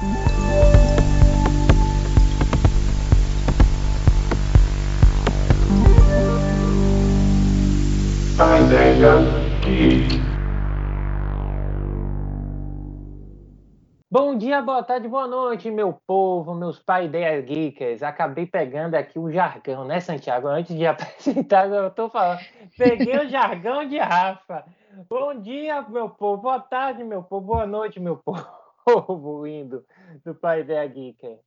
Bom dia, boa tarde, boa noite, meu povo, meus pai ideias geekers. Acabei pegando aqui o jargão, né, Santiago? Antes de apresentar, eu tô falando. Peguei o jargão de Rafa. Bom dia, meu povo, boa tarde, meu povo, boa noite, meu povo lindo do pai ideia geeker.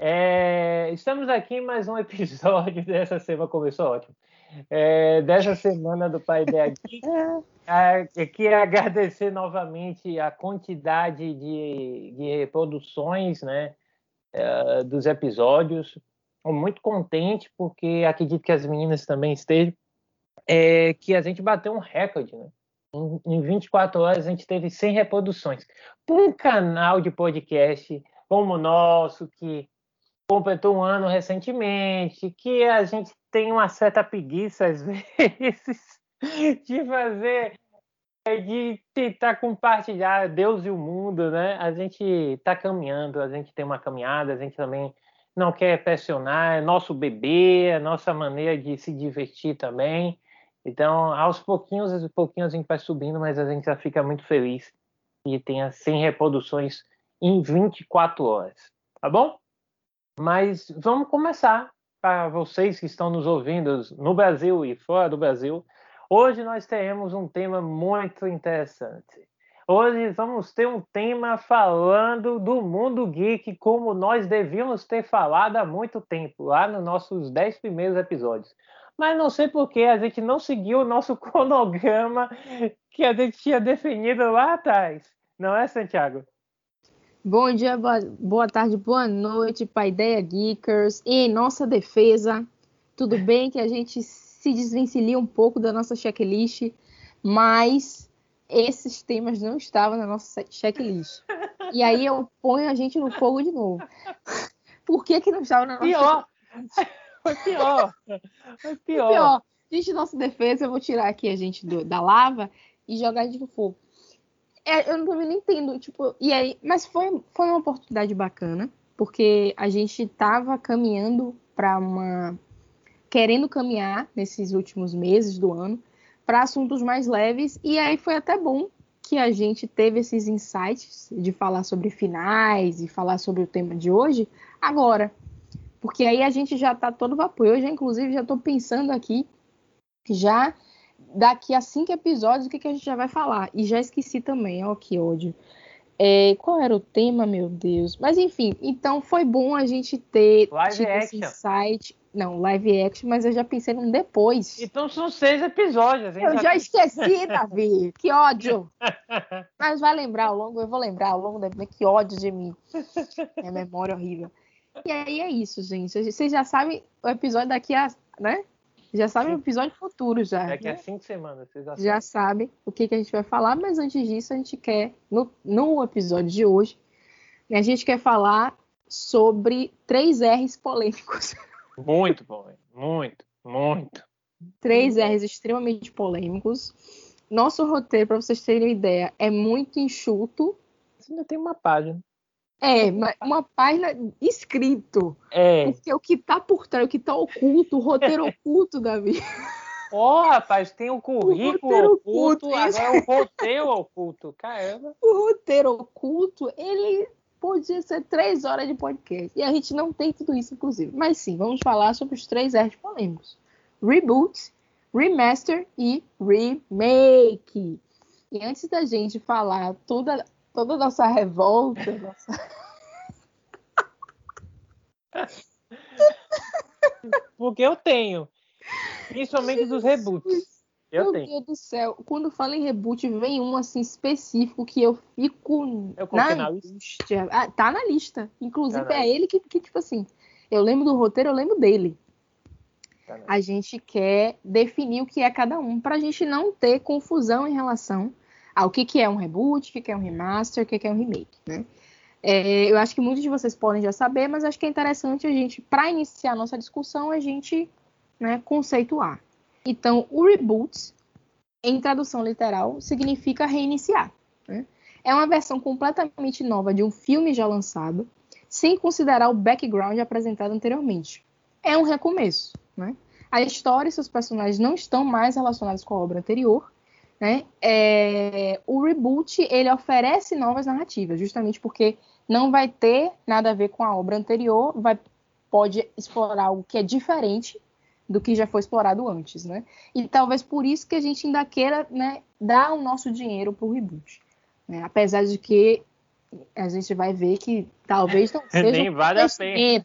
É, estamos aqui em mais um episódio dessa semana, começou ótimo, é, dessa semana do Pai Ideia Geek. É, queria agradecer novamente a quantidade de, de reproduções né, é, dos episódios. Estou muito contente, porque acredito que as meninas também estejam, é, que a gente bateu um recorde. Né? Em, em 24 horas a gente teve 100 reproduções. Para um canal de podcast como o nosso, que completou um ano recentemente, que a gente tem uma certa preguiça às vezes de fazer, de tentar compartilhar Deus e o mundo, né? A gente está caminhando, a gente tem uma caminhada, a gente também não quer pressionar, é nosso bebê, é nossa maneira de se divertir também. Então, aos pouquinhos, aos pouquinhos a gente vai subindo, mas a gente já fica muito feliz que tenha 100 reproduções em 24 horas, tá bom? Mas vamos começar para vocês que estão nos ouvindo no Brasil e fora do Brasil. Hoje nós teremos um tema muito interessante. Hoje vamos ter um tema falando do mundo geek como nós devíamos ter falado há muito tempo, lá nos nossos dez primeiros episódios. Mas não sei por que a gente não seguiu o nosso cronograma que a gente tinha definido lá atrás. Não é, Santiago? Bom dia, boa, tarde, boa noite, Paideia Geekers. E em nossa defesa, tudo bem que a gente se desvencilha um pouco da nossa checklist, mas esses temas não estavam na nossa checklist. E aí eu ponho a gente no fogo de novo. Por que, que não estava na nossa Pior! Foi pior! Foi pior. pior. Gente, nossa defesa, eu vou tirar aqui a gente do, da lava e jogar a gente no fogo. É, eu também não entendo, tipo, e aí, mas foi, foi uma oportunidade bacana, porque a gente estava caminhando para uma querendo caminhar nesses últimos meses do ano para assuntos mais leves e aí foi até bom que a gente teve esses insights de falar sobre finais e falar sobre o tema de hoje agora, porque aí a gente já está todo vapor. Eu já inclusive já estou pensando aqui já daqui a cinco episódios o que, que a gente já vai falar. E já esqueci também, ó, que ódio. É, qual era o tema, meu Deus? Mas enfim, então foi bom a gente ter live action. esse site. Não, live action, mas eu já pensei num depois. Então são seis episódios. Eu já, já esqueci, Davi. Que ódio. mas vai lembrar ao longo, eu vou lembrar ao longo da. Que ódio de mim. Minha memória é horrível. E aí é isso, gente. Vocês já sabem o episódio daqui a, né? Já sabe o episódio futuro já. Daqui né? a cinco semanas, vocês já, já sabem o que, que a gente vai falar, mas antes disso a gente quer, no, no episódio de hoje, a gente quer falar sobre três R's polêmicos. Muito bom, muito, muito. Três R's extremamente polêmicos. Nosso roteiro, para vocês terem uma ideia, é muito enxuto. Você ainda tem uma página. É, uma página escrito. É. Porque o que tá por trás, o que tá oculto, o roteiro oculto, Davi. Ó, oh, rapaz, tem o currículo o oculto, oculto agora o roteiro oculto. Caramba. O roteiro oculto, ele podia ser três horas de podcast. E a gente não tem tudo isso, inclusive. Mas sim, vamos falar sobre os três R's polêmicos: reboot, remaster e remake. E antes da gente falar toda toda a nossa revolta. Nossa... Porque eu tenho. Principalmente dos reboots. Eu Meu tenho. Deus do céu. Quando fala em reboot, vem um assim específico que eu fico eu na, na lista. Ah, tá na lista. Inclusive, tá é ele que, que, tipo assim, eu lembro do roteiro, eu lembro dele. Tá a gente quer definir o que é cada um, para a gente não ter confusão em relação ah, o que, que é um reboot, o que, que é um remaster, o que, que é um remake, né? É, eu acho que muitos de vocês podem já saber, mas acho que é interessante a gente, para iniciar a nossa discussão, a gente né, conceituar. Então, o reboot, em tradução literal, significa reiniciar. Né? É uma versão completamente nova de um filme já lançado, sem considerar o background apresentado anteriormente. É um recomeço, né? A história e seus personagens não estão mais relacionados com a obra anterior, né? É, o reboot ele oferece novas narrativas, justamente porque não vai ter nada a ver com a obra anterior, vai pode explorar algo que é diferente do que já foi explorado antes, né? E talvez por isso que a gente ainda queira né, dar o nosso dinheiro para o reboot. Né? Apesar de que a gente vai ver que talvez não seja Nem vale a pena.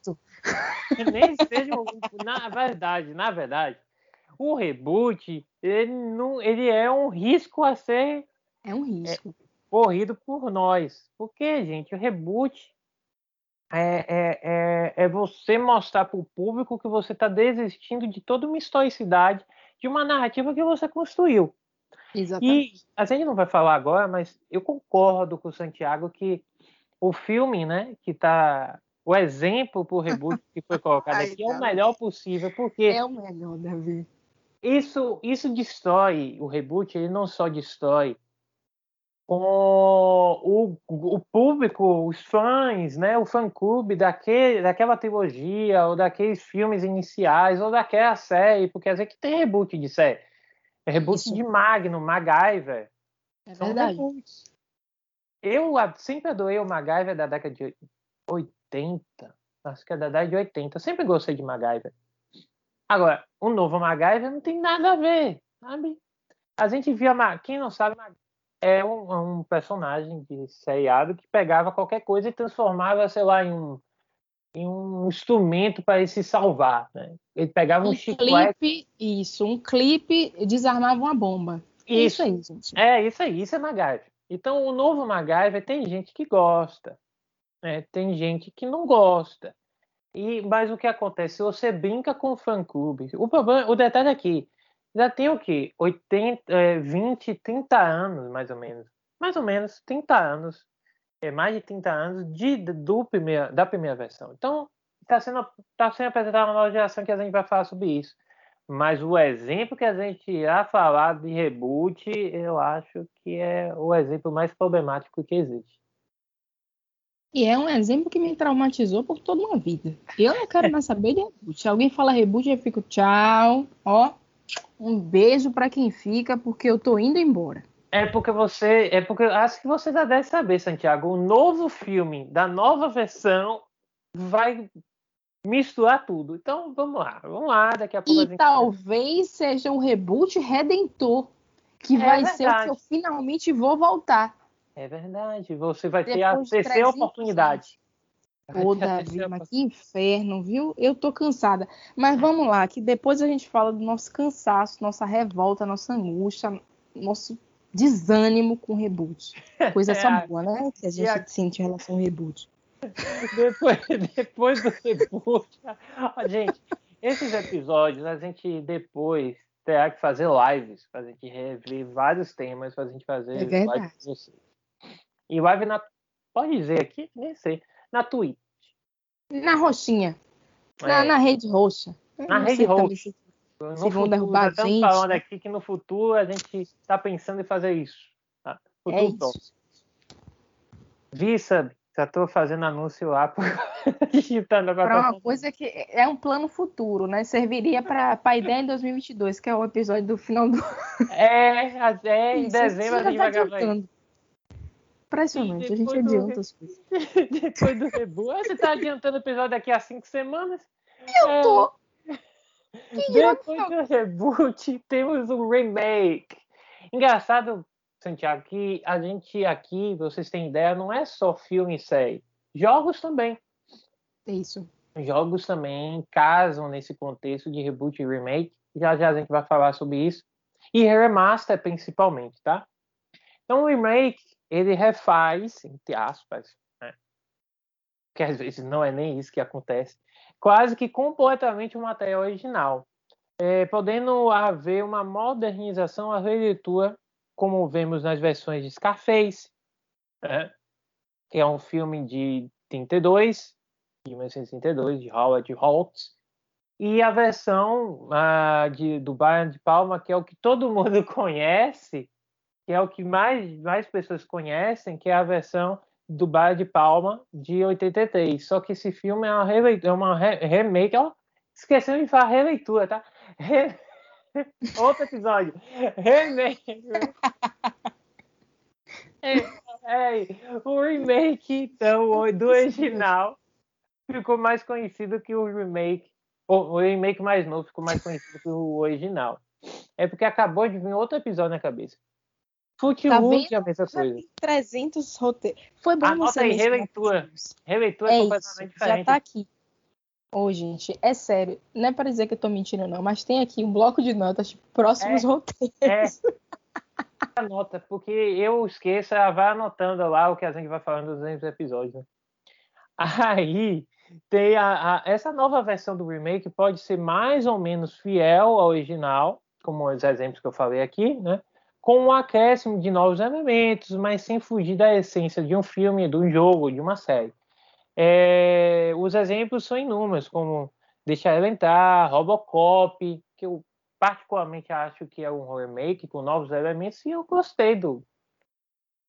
Nem seja um, na verdade, na verdade, o reboot ele, não, ele é um risco a ser é um risco é, corrido por nós, porque gente, o reboot é, é, é, é você mostrar para o público que você está desistindo de toda uma historicidade, de uma narrativa que você construiu. Exatamente. E a gente não vai falar agora, mas eu concordo com o Santiago que o filme, né, que está o exemplo para o reboot que foi colocado Ai, aqui é o melhor possível, porque é o melhor, Davi. Isso, isso destrói o reboot. Ele não só destrói com o, o público, os fãs, né, o fã-clube daquele, daquela trilogia, ou daqueles filmes iniciais, ou daquela série, porque às vezes que tem reboot de série. É reboot Isso. de Magno, MacGyver. É verdade. Reboots. Eu sempre adorei o MacGyver da década de 80. Acho que é da década de 80. Eu sempre gostei de MacGyver. Agora, o novo MacGyver não tem nada a ver, sabe? A gente via, quem não sabe, é um, um, personagem de seriado que pegava qualquer coisa e transformava, sei lá, em um, em um instrumento para ele se salvar. Né? Ele pegava um, um chiclete. Clipe, isso, um clipe desarmava uma bomba. Isso, isso aí, gente. É, isso aí, isso é MacGyver. Então, o novo MacGyver tem gente que gosta, né? tem gente que não gosta. E, mas o que acontece? Você brinca com o fã-clube. O, problema, o detalhe aqui, é já tem o quê? 80, é, 20, 30 anos, mais ou menos. Mais ou menos 30 anos. É, mais de 30 anos de, do primeira, da primeira versão. Então, está sendo, tá sendo apresentada uma nova geração que a gente vai falar sobre isso. Mas o exemplo que a gente irá falar de reboot, eu acho que é o exemplo mais problemático que existe. E é um exemplo que me traumatizou por toda uma vida. Eu não quero mais saber de reboot. Se alguém fala reboot, eu fico tchau. Ó, um beijo para quem fica, porque eu tô indo embora. É porque você. É porque acho que você já deve saber, Santiago. O novo filme da nova versão vai misturar tudo. Então vamos lá, vamos lá, daqui a pouco. E gente... talvez seja um reboot redentor. Que é vai verdade. ser o que eu finalmente vou voltar. É verdade. Você vai Depois ter a terceira oportunidade. Ô, Davi, mas que inferno, viu? Eu tô cansada. Mas vamos lá, que depois a gente fala do nosso cansaço, nossa revolta, nossa angústia, nosso desânimo com o reboot. Coisa é, só boa, né? Que a gente a... sente em relação ao reboot. Depois, depois do reboot. gente, esses episódios a gente depois terá que fazer lives para a gente rever vários temas para a gente fazer é lives E live na. Pode dizer aqui? Nem sei na Twitch. Na roxinha. Na, é. na rede roxa. Na rede roxa. No se vão derrubar a gente. falando aqui que no futuro a gente está pensando em fazer isso. Tá? é isso. Vissa, já estou fazendo anúncio lá digitando Para uma coisa que é um plano futuro, né? Serviria para a ideia em 2022, que é o episódio do final do É, é em dezembro a gente vai gravar Impressionante, a gente adianta as coisas. Depois do reboot. Você tá adiantando o episódio daqui a cinco semanas? Eu é... tô. Depois do reboot, temos um remake. Engraçado, Santiago, que a gente aqui, vocês têm ideia, não é só filme e série. Jogos também. Isso. Jogos também casam nesse contexto de reboot e remake. Já já a gente vai falar sobre isso. E remaster principalmente, tá? Então, o remake ele refaz, entre aspas, né? que às vezes não é nem isso que acontece, quase que completamente o material original, é, podendo haver uma modernização, a releitura, como vemos nas versões de Scarface, né? que é um filme de 32, de 1932, de Howard Hawks, e a versão uh, de, do Brian de Palma, que é o que todo mundo conhece, que é o que mais, mais pessoas conhecem, que é a versão do Bar de Palma de 83. Só que esse filme é uma, releitura, é uma re remake. Ó, esqueceu de falar releitura, tá? Re... Outro episódio. Remake. é, é, o remake então, do original ficou mais conhecido que o remake. O remake mais novo ficou mais conhecido que o original. É porque acabou de vir outro episódio na cabeça. Footwood tá é a mesma coisa. 300 roteiros. Foi bom Anota você aí, releitura. Releitura é completamente isso, diferente. Já tá aqui. Ô, oh, gente, é sério. Não é para dizer que eu tô mentindo, não, mas tem aqui um bloco de notas, tipo, próximos é, roteiros. É. Anota, porque eu esqueço, ela vai anotando lá o que a gente vai falando nos episódios. Né? Aí tem a, a, essa nova versão do remake pode ser mais ou menos fiel ao original, como os exemplos que eu falei aqui, né? Com um acréscimo de novos elementos, mas sem fugir da essência de um filme, de um jogo, de uma série. É, os exemplos são inúmeros, como Deixar Ela Entrar, Robocop, que eu particularmente acho que é um remake com novos elementos, e eu gostei do.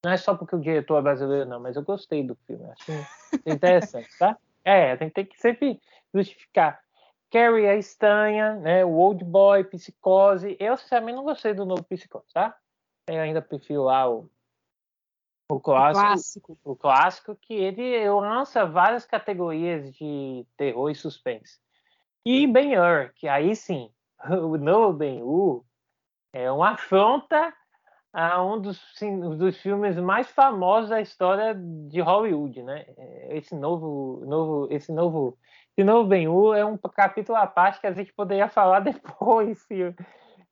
Não é só porque o diretor é brasileiro, não, mas eu gostei do filme. Acho interessante, tá? É, tem, tem que sempre justificar. Carrie a Estanha, né? O Old Boy, Psicose. Eu, sinceramente, não gostei do novo Psicose, tá? Eu ainda prefiro lá o, o clássico, o clássico, o clássico, que ele lança várias categorias de terror e suspense. E Ben-Hur, que aí sim, o novo Ben-Hur é uma afronta a um dos, dos filmes mais famosos da história de Hollywood, né? Esse novo, novo, esse novo, esse novo Ben-Hur é um capítulo à parte que a gente poderia falar depois,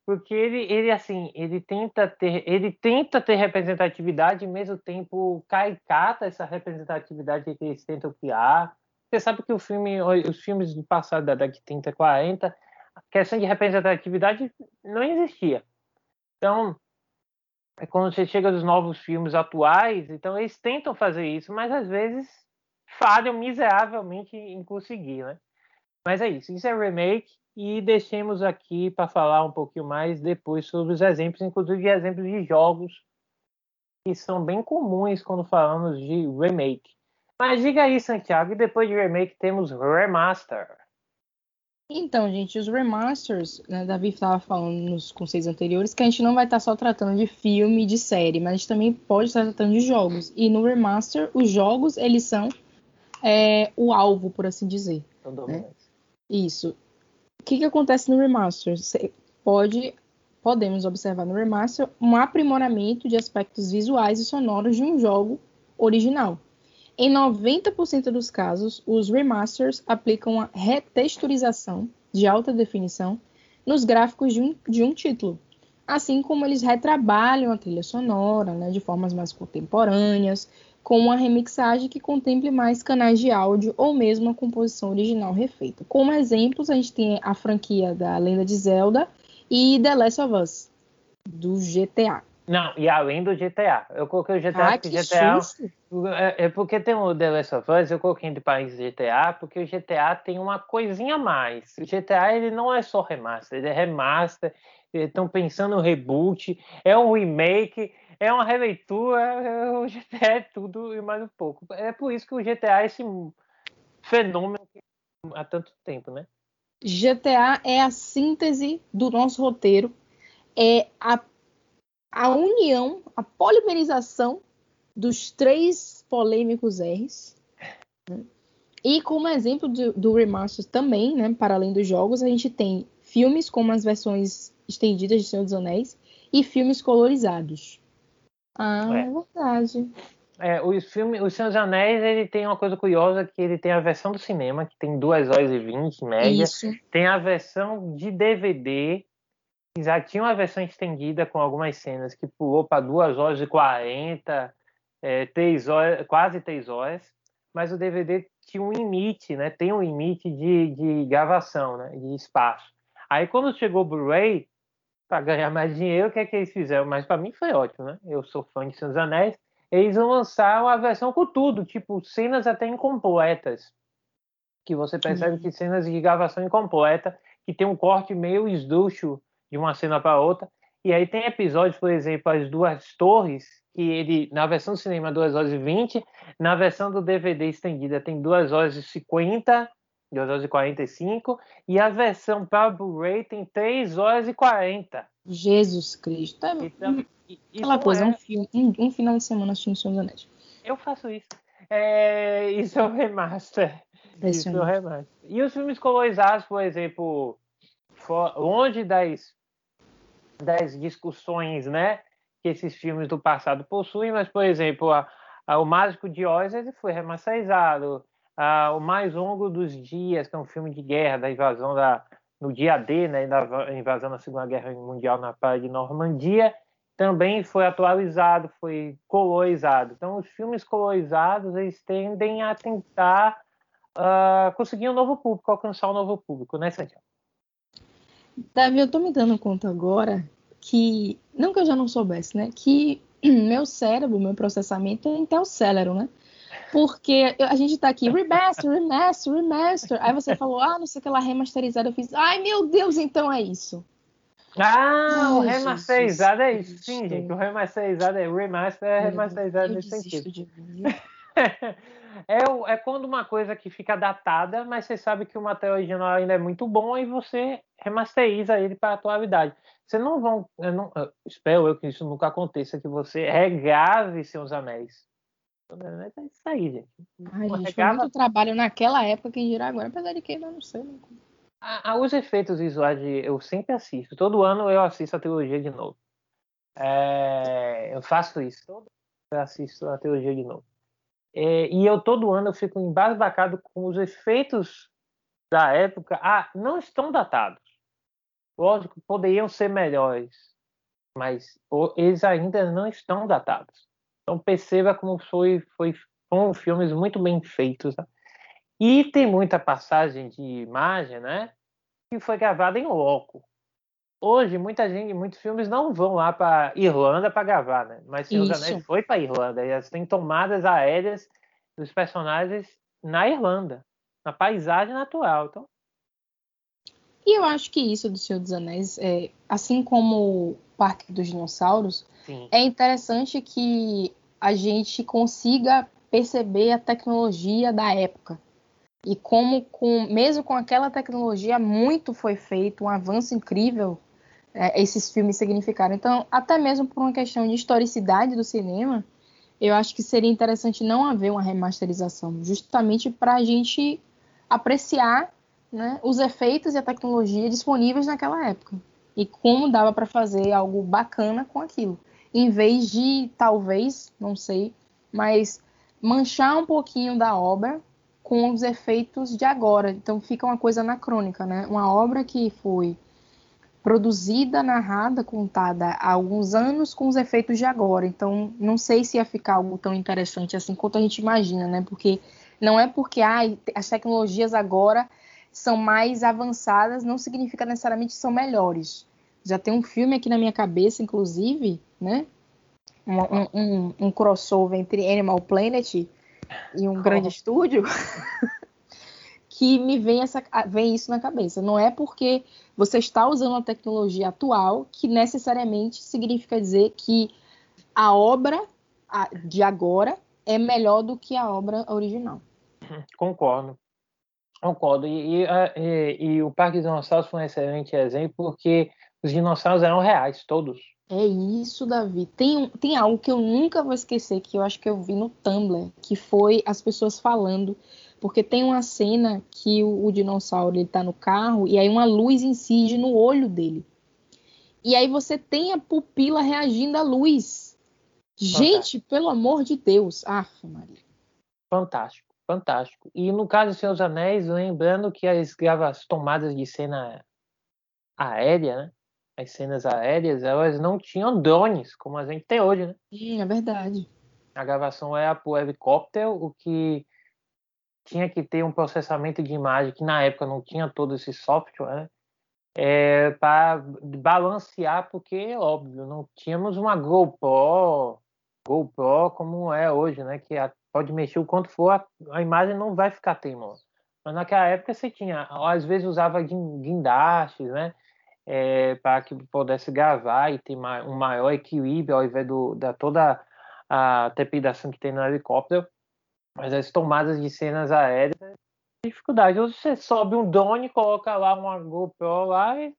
porque ele, ele assim, ele tenta ter, ele tenta ter representatividade e ao mesmo tempo caricata essa representatividade que eles tentam criar. Você sabe que o filme, os filmes do passado da década de 30, 40, a questão de representatividade não existia. Então, é quando você chega nos novos filmes atuais, então eles tentam fazer isso, mas às vezes falham miseravelmente em conseguir, né? Mas é isso, isso é remake e deixemos aqui para falar um pouquinho mais depois sobre os exemplos, inclusive exemplos de jogos que são bem comuns quando falamos de remake. Mas diga aí, Santiago, e depois de remake temos remaster. Então, gente, os remasters, né, Davi estava falando nos conceitos anteriores, que a gente não vai estar só tratando de filme, de série, mas a gente também pode estar tratando de jogos. E no remaster, os jogos, eles são é, o alvo, por assim dizer. Né? Isso. O que, que acontece no remaster? Você pode, podemos observar no remaster um aprimoramento de aspectos visuais e sonoros de um jogo original. Em 90% dos casos, os remasters aplicam a retexturização de alta definição nos gráficos de um, de um título, assim como eles retrabalham a trilha sonora né, de formas mais contemporâneas, com uma remixagem que contemple mais canais de áudio ou mesmo a composição original refeita. Como exemplos, a gente tem a franquia da Lenda de Zelda e The Last of Us, do GTA. Não, e além do GTA. Eu coloquei o GTA ah, porque GTA. É, é, porque tem o The Last of Us, eu coloquei entre países GTA, porque o GTA tem uma coisinha a mais. O GTA ele não é só remaster, ele é remaster. Estão pensando no reboot, é um remake é uma releitura, o GTA é tudo e mais um pouco. É por isso que o GTA é esse fenômeno há tanto tempo, né? GTA é a síntese do nosso roteiro, é a, a união, a polimerização dos três polêmicos R's. Né? E como exemplo do, do remaster também, né, para além dos jogos, a gente tem filmes como as versões estendidas de Senhor dos Anéis e filmes colorizados. Ah, é, é verdade. É, os filmes, Os Senhor Anéis, ele tem uma coisa curiosa que ele tem a versão do cinema, que tem 2 horas e 20 em média. Isso. Tem a versão de DVD, que já tinha uma versão estendida com algumas cenas que pulou para 2 horas e 40, é, 3 horas, quase 3 horas. Mas o DVD tinha um limite, né? Tem um limite de, de gravação, né? De espaço. Aí quando chegou o Blu-ray, para ganhar mais dinheiro, o que é que eles fizeram? Mas para mim foi ótimo, né? Eu sou fã de Senhor dos Anéis. Eles vão lançar uma versão com tudo, tipo cenas até incompletas. Que você percebe que cenas de gravação incompleta, que tem um corte meio esducho de uma cena para outra. E aí tem episódios, por exemplo, As Duas Torres, que ele, na versão do cinema, 2 horas e 20, na versão do DVD estendida tem 2 horas e 50, 2 horas e 45, e a versão para Blu-ray tem 3 horas e 40. Jesus Cristo. É, então, aquela coisa, é... um, filme, um, um, final de semana assistindo Senhor dos Anéis. Eu faço isso. É, isso é o remaster. Isso é o remaster. E os filmes colorizados, por exemplo, for, longe das, das discussões, né? que esses filmes do passado possuem, mas, por exemplo, a, a, o Mágico de Oz ele foi remasterizado. A, o Mais Longo dos Dias, que é um filme de guerra, da invasão da, no dia D, né, da invasão da Segunda Guerra Mundial na praia de Normandia, também foi atualizado, foi colorizado. Então, os filmes colorizados eles tendem a tentar uh, conseguir um novo público, alcançar um novo público, né, Santiago? Davi, eu estou me dando conta agora que, não que eu já não soubesse, né? Que meu cérebro, meu processamento é Intel Celeron, né? Porque a gente tá aqui, remaster, remaster, remaster. Aí você falou, ah, não sei o que lá, remasterizado. Eu fiz, ai meu Deus, então é isso. Ah, ai, o remasterizado é isso. Sim, gente, o remasterizado é remaster, é remasterizado nesse sentido. é, é quando uma coisa que fica datada, mas você sabe que o material original ainda é muito bom e você remasteriza ele para a atualidade. Você não vão, eu não, eu espero eu que isso nunca aconteça, que você regrave seus anéis. É isso aí, gente. Ai, gente regava... muito trabalho naquela época que dirá agora, apesar de que eu não sei. Né? Ah, os efeitos visuais de, eu sempre assisto. Todo ano eu assisto a trilogia de novo. É, eu faço isso. Todo ano eu assisto a trilogia de novo. É, e eu todo ano eu fico embasbacado com os efeitos da época. Ah, não estão datados. Lógico, poderiam ser melhores, mas eles ainda não estão datados. Então perceba como foi, foi foram filmes muito bem feitos. Né? E tem muita passagem de imagem, né? Que foi gravada em loco. Hoje, muita gente, muitos filmes não vão lá para Irlanda para gravar, né? Mas Senhor dos Anéis foi para Irlanda. E têm tomadas aéreas dos personagens na Irlanda, na paisagem natural. Então, e eu acho que isso do Senhor dos Anéis, é, assim como Parque dos Dinossauros, Sim. é interessante que a gente consiga perceber a tecnologia da época. E como, com, mesmo com aquela tecnologia, muito foi feito, um avanço incrível, é, esses filmes significaram. Então, até mesmo por uma questão de historicidade do cinema, eu acho que seria interessante não haver uma remasterização, justamente para a gente apreciar né, os efeitos e a tecnologia disponíveis naquela época e como dava para fazer algo bacana com aquilo, em vez de talvez, não sei, mas manchar um pouquinho da obra com os efeitos de agora. Então fica uma coisa anacrônica, né? Uma obra que foi produzida, narrada, contada há alguns anos com os efeitos de agora. Então não sei se ia ficar algo tão interessante assim quanto a gente imagina, né? Porque não é porque ah, as tecnologias agora são mais avançadas não significa necessariamente que são melhores. Já tem um filme aqui na minha cabeça, inclusive, né? Um, um, um crossover entre Animal Planet e um oh. grande estúdio que me vem, essa, vem isso na cabeça. Não é porque você está usando a tecnologia atual que necessariamente significa dizer que a obra de agora é melhor do que a obra original. Concordo. Concordo. E, e, e, e, o Parque dos Dinossauros foi um excelente exemplo porque os dinossauros eram reais, todos. É isso, Davi. Tem, tem algo que eu nunca vou esquecer, que eu acho que eu vi no Tumblr, que foi as pessoas falando. Porque tem uma cena que o, o dinossauro ele tá no carro e aí uma luz incide no olho dele. E aí você tem a pupila reagindo à luz. Gente, pelo amor de Deus. Aff, Maria. Fantástico fantástico. E no caso de Seus Anéis, lembrando que as gravações tomadas de cena aérea, né? As cenas aéreas, elas não tinham drones, como a gente tem hoje, né? Sim, é verdade. A gravação era por helicóptero, o que tinha que ter um processamento de imagem que na época não tinha todo esse software, né? É, para balancear, porque, óbvio, não tínhamos uma GoPro, GoPro como é hoje, né? Que a pode mexer o quanto for, a, a imagem não vai ficar teimosa. Mas naquela época você tinha, às vezes usava guindastes, né? é, para que pudesse gravar e ter um maior equilíbrio ao invés do, da toda a trepidação que tem no helicóptero. Mas as tomadas de cenas aéreas dificuldade. Ou você sobe um drone, coloca lá uma GoPro lá e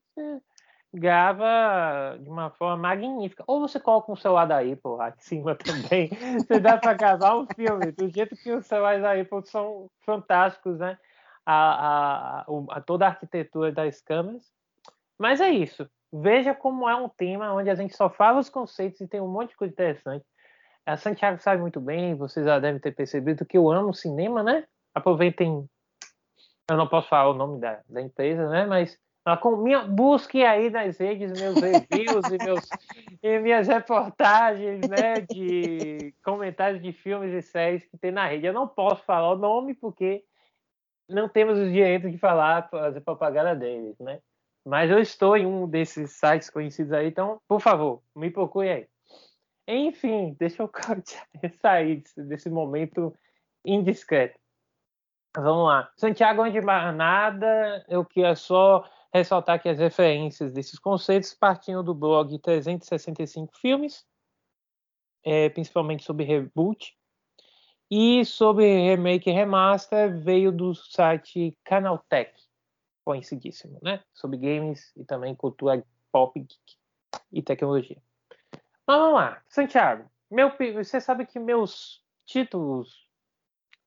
grava de uma forma magnífica. Ou você coloca um celular da Apple lá em cima também. você dá para gravar um filme. Do jeito que os celulares da Apple são fantásticos, né? A, a, a, toda a arquitetura das câmeras. Mas é isso. Veja como é um tema onde a gente só fala os conceitos e tem um monte de coisa interessante. A Santiago sabe muito bem, vocês já devem ter percebido que eu amo cinema, né? Aproveitem eu não posso falar o nome da, da empresa, né? Mas minha, busque aí nas redes meus reviews e, meus, e minhas reportagens, né? De comentários de filmes e séries que tem na rede. Eu não posso falar o nome porque não temos o direito de falar, fazer propaganda deles, né? Mas eu estou em um desses sites conhecidos aí, então, por favor, me procure aí. Enfim, deixa eu sair desse, momento indiscreto. Vamos lá. Santiago de nada, eu queria só ressaltar que as referências desses conceitos partiam do blog 365 Filmes, é, principalmente sobre reboot, e sobre remake e remaster veio do site Canaltech, conhecidíssimo, né? Sobre games e também cultura pop geek e tecnologia. Mas vamos lá, Santiago. Meu, você sabe que meus títulos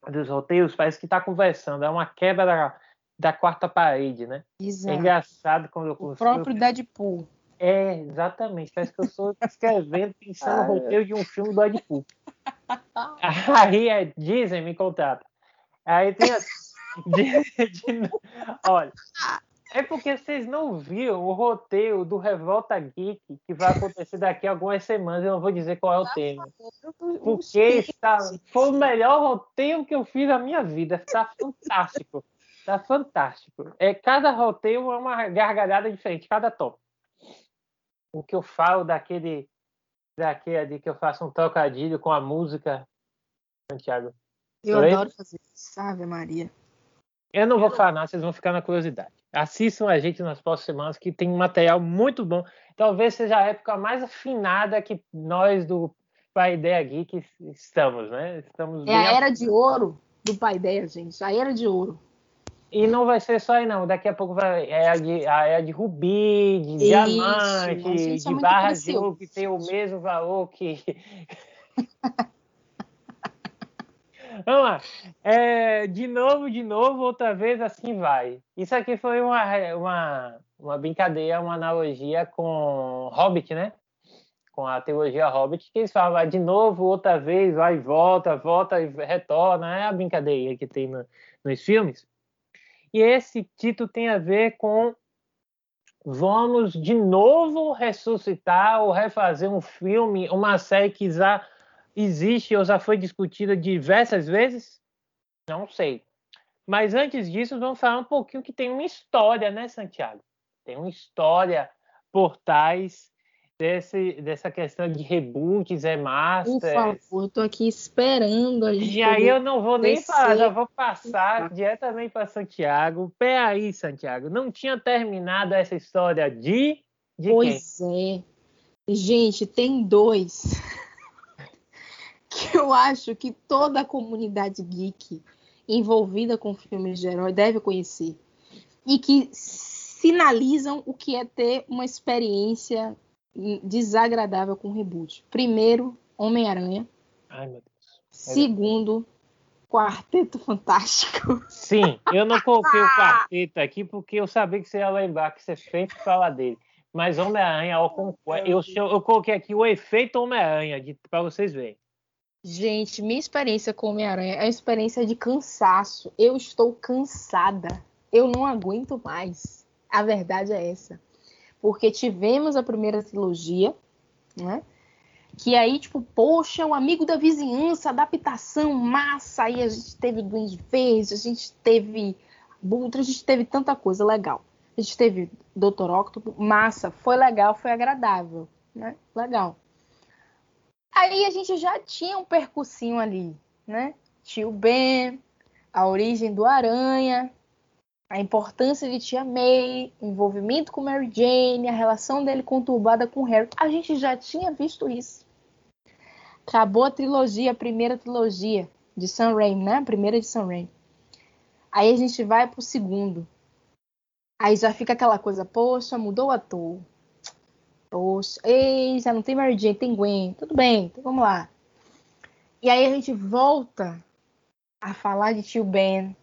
dos roteiros parece que está conversando, é uma quebra da, quarta parede, né? É Exato. É engraçado quando eu consigo. O próprio Deadpool. É, exatamente. Parece que eu estou escrevendo, pensando no roteiro de um filme do Deadpool. Aí é, dizem, me contrata. Aí tem a... de, de, olha, é porque vocês não viram o roteiro do Revolta Geek que vai acontecer daqui a algumas semanas. Eu não vou dizer qual é o tema. Porque está, foi o melhor roteiro que eu fiz na minha vida. Está fantástico. Está fantástico. É, cada roteiro é uma gargalhada diferente, cada top. O que eu falo daquele, daquele que eu faço um trocadilho com a música, Santiago. Eu adoro fazer isso, sabe, Maria? Eu não vou falar nada, vocês vão ficar na curiosidade. Assistam a gente nas próximas semanas, que tem material muito bom. Talvez seja a época mais afinada que nós do Pai Ideia Geek estamos, né? Estamos é a era de ouro do Pai Ideia, gente. A era de ouro. E não vai ser só aí, não. Daqui a pouco vai é a de, a era de rubi, de Isso, diamante, é de barra de ouro, que tem o mesmo valor que. Vamos lá. É, de novo, de novo, outra vez, assim vai. Isso aqui foi uma, uma, uma brincadeira, uma analogia com Hobbit, né? Com a teologia Hobbit, que eles falam de novo, outra vez, vai e volta, volta e retorna. É a brincadeira que tem no, nos filmes. E esse título tem a ver com vamos de novo ressuscitar ou refazer um filme, uma série que já existe ou já foi discutida diversas vezes? Não sei. Mas antes disso, vamos falar um pouquinho que tem uma história, né, Santiago? Tem uma história por trás desse, dessa questão de reboots, remasters. Por favor, eu tô aqui esperando a gente. E aí eu não vou nem falar, já vou passar diretamente para Santiago. Pé aí, Santiago. Não tinha terminado essa história de. de pois quem? é. Gente, tem dois que eu acho que toda a comunidade geek envolvida com filmes de herói deve conhecer. E que sinalizam o que é ter uma experiência desagradável com reboot. Primeiro, Homem-Aranha. Ai, meu Deus. Segundo, Quarteto Fantástico. Sim, eu não coloquei o quarteto aqui porque eu sabia que você ia lembrar que você sempre fala dele. Mas Homem-Aranha, eu, eu, eu, coloquei aqui o efeito Homem-Aranha para vocês verem. Gente, minha experiência com Homem-Aranha é uma experiência de cansaço. Eu estou cansada. Eu não aguento mais. A verdade é essa. Porque tivemos a primeira trilogia, né? Que aí, tipo, poxa, o amigo da vizinhança, adaptação, massa. Aí a gente teve Duende Verde, a gente teve Bultra, a gente teve tanta coisa legal. A gente teve Dr. Octopus, massa. Foi legal, foi agradável, né? Legal. Aí a gente já tinha um percursinho ali, né? Tio Ben, a origem do Aranha. A importância de Tia May, o envolvimento com Mary Jane, a relação dele conturbada com Harry. A gente já tinha visto isso. Acabou a trilogia, a primeira trilogia de Sam Raimi, né? A primeira de Sam Raimi. Aí a gente vai pro segundo. Aí já fica aquela coisa, poxa, mudou o ator. Poxa, ei, já não tem Mary Jane, tem Gwen. Tudo bem, então vamos lá. E aí a gente volta a falar de tio Ben,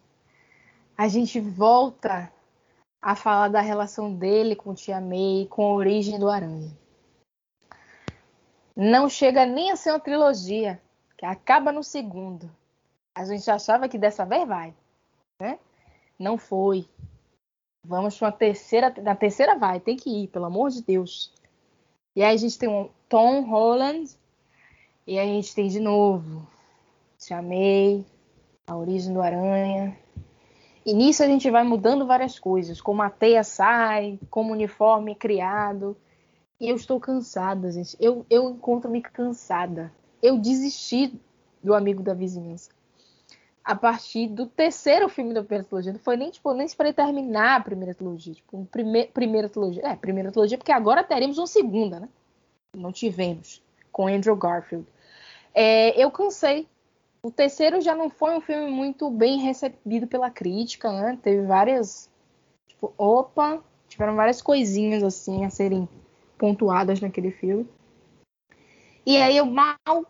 a gente volta a falar da relação dele com Tia May, com a origem do Aranha. Não chega nem a ser uma trilogia, que acaba no segundo. A gente achava que dessa vez vai, né? Não foi. Vamos para uma terceira, na terceira vai, tem que ir, pelo amor de Deus. E aí a gente tem um Tom Holland e a gente tem de novo Tia May, a origem do Aranha, e nisso a gente vai mudando várias coisas, como a teia sai, como o uniforme é criado. E eu estou cansada, gente. Eu, eu encontro-me cansada. Eu desisti do amigo da vizinhança. A partir do terceiro filme da primeira trilogia. Não foi nem, tipo, nem esperei terminar a primeira trilogia. Tipo, um prime primeira trilogia. É, primeira trilogia, porque agora teremos uma segunda, né? Não tivemos. Com Andrew Garfield. É, eu cansei o terceiro já não foi um filme muito bem recebido pela crítica, né? Teve várias. Tipo, opa, tiveram várias coisinhas assim a serem pontuadas naquele filme. E aí eu mal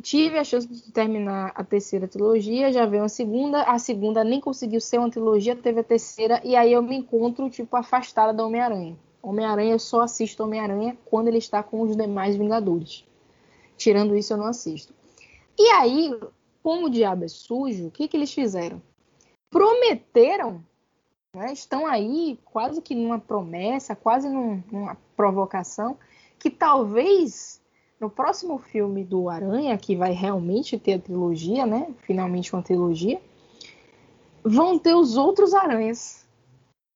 tive a chance de terminar a terceira trilogia, já veio a segunda, a segunda nem conseguiu ser uma trilogia, teve a terceira, e aí eu me encontro, tipo, afastada da Homem-Aranha. Homem-Aranha, eu só assisto Homem-Aranha quando ele está com os demais Vingadores. Tirando isso, eu não assisto. E aí, como o diabo é sujo, o que, que eles fizeram? Prometeram, né, estão aí quase que numa promessa, quase num, numa provocação, que talvez no próximo filme do Aranha, que vai realmente ter a trilogia, né? Finalmente uma trilogia, vão ter os outros aranhas.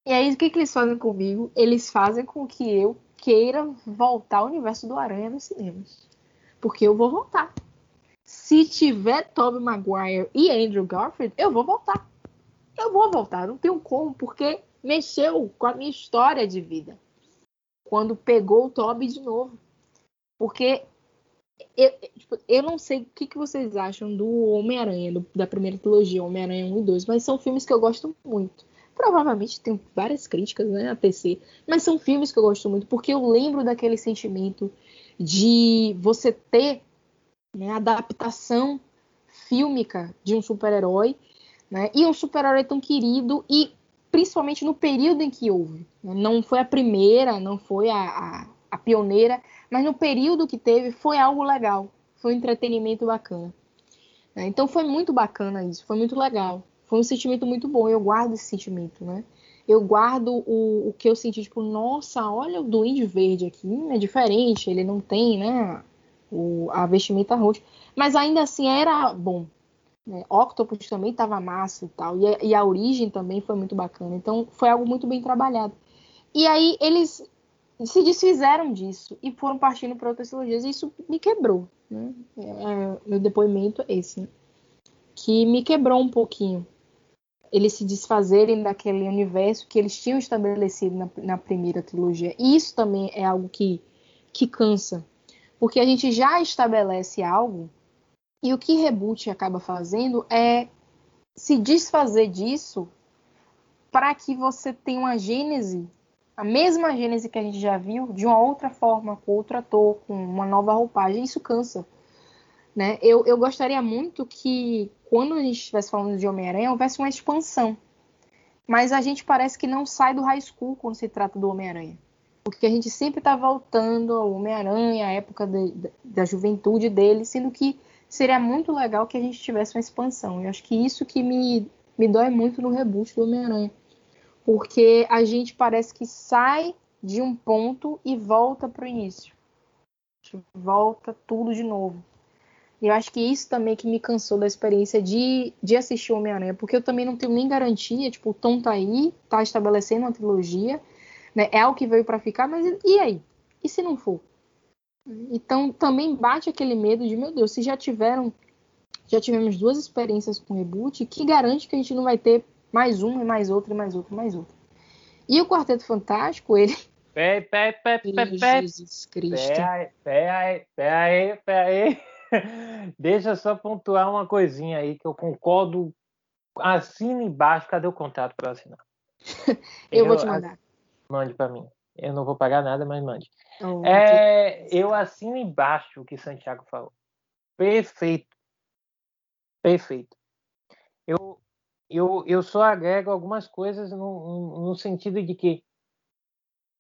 E aí, o que, que eles fazem comigo? Eles fazem com que eu queira voltar ao universo do Aranha nos cinemas. Porque eu vou voltar se tiver Tobey Maguire e Andrew Garfield, eu vou voltar. Eu vou voltar, não tenho como, porque mexeu com a minha história de vida. Quando pegou o Tobey de novo. Porque eu, tipo, eu não sei o que, que vocês acham do Homem-Aranha, da primeira trilogia, Homem-Aranha 1 e 2, mas são filmes que eu gosto muito. Provavelmente tem várias críticas né, a PC, mas são filmes que eu gosto muito, porque eu lembro daquele sentimento de você ter né, adaptação fílmica de um super-herói, né, e um super-herói tão querido e principalmente no período em que houve. Né, não foi a primeira, não foi a, a, a pioneira, mas no período que teve foi algo legal, foi um entretenimento bacana. Né, então foi muito bacana isso, foi muito legal, foi um sentimento muito bom. Eu guardo esse sentimento, né? Eu guardo o, o que eu senti, tipo, nossa, olha o Duende Verde aqui, é diferente, ele não tem, né? O, a vestimenta roxa. Mas ainda assim era bom. Né? Octopus também estava massa e tal. E a, e a, origem também foi muito bacana. Então foi algo muito bem trabalhado. E aí eles se desfizeram disso e foram partindo para outras trilogias. E isso me quebrou. Né? É, é, meu depoimento é esse. Né? Que me quebrou um pouquinho. Eles se desfazerem daquele universo que eles tinham estabelecido na, na primeira trilogia. E isso também é algo que, que cansa porque a gente já estabelece algo e o que reboot acaba fazendo é se desfazer disso para que você tenha uma gênese, a mesma gênese que a gente já viu, de uma outra forma, com outro ator, com uma nova roupagem. Isso cansa. Né? Eu, eu gostaria muito que, quando a gente estivesse falando de Homem-Aranha, houvesse uma expansão. Mas a gente parece que não sai do high school quando se trata do Homem-Aranha porque a gente sempre está voltando ao Homem-Aranha, a época de, da juventude dele, sendo que seria muito legal que a gente tivesse uma expansão. Eu acho que isso que me, me dói muito no reboot do Homem-Aranha. Porque a gente parece que sai de um ponto e volta para o início. Volta tudo de novo. E eu acho que isso também que me cansou da experiência de, de assistir Homem-Aranha, porque eu também não tenho nem garantia, tipo, o Tom tá aí, tá estabelecendo uma trilogia, né? É o que veio para ficar, mas e aí? E se não for? Então também bate aquele medo de, meu Deus, se já tiveram, já tivemos duas experiências com reboot, que garante que a gente não vai ter mais um, e mais outro, e mais outro, e mais outro. E o Quarteto Fantástico, ele. Pé, pé, pé, pé, pé. Jesus Cristo. Pé aí, pé aí, pé aí, pé aí. Deixa eu só pontuar uma coisinha aí que eu concordo. Assina embaixo, cadê o contrato para assinar? eu, vou te mandar. Mande para mim. Eu não vou pagar nada, mas mande. Oh, é, eu assino embaixo o que Santiago falou. Perfeito. Perfeito. Eu, eu, eu só agrego algumas coisas no, no sentido de que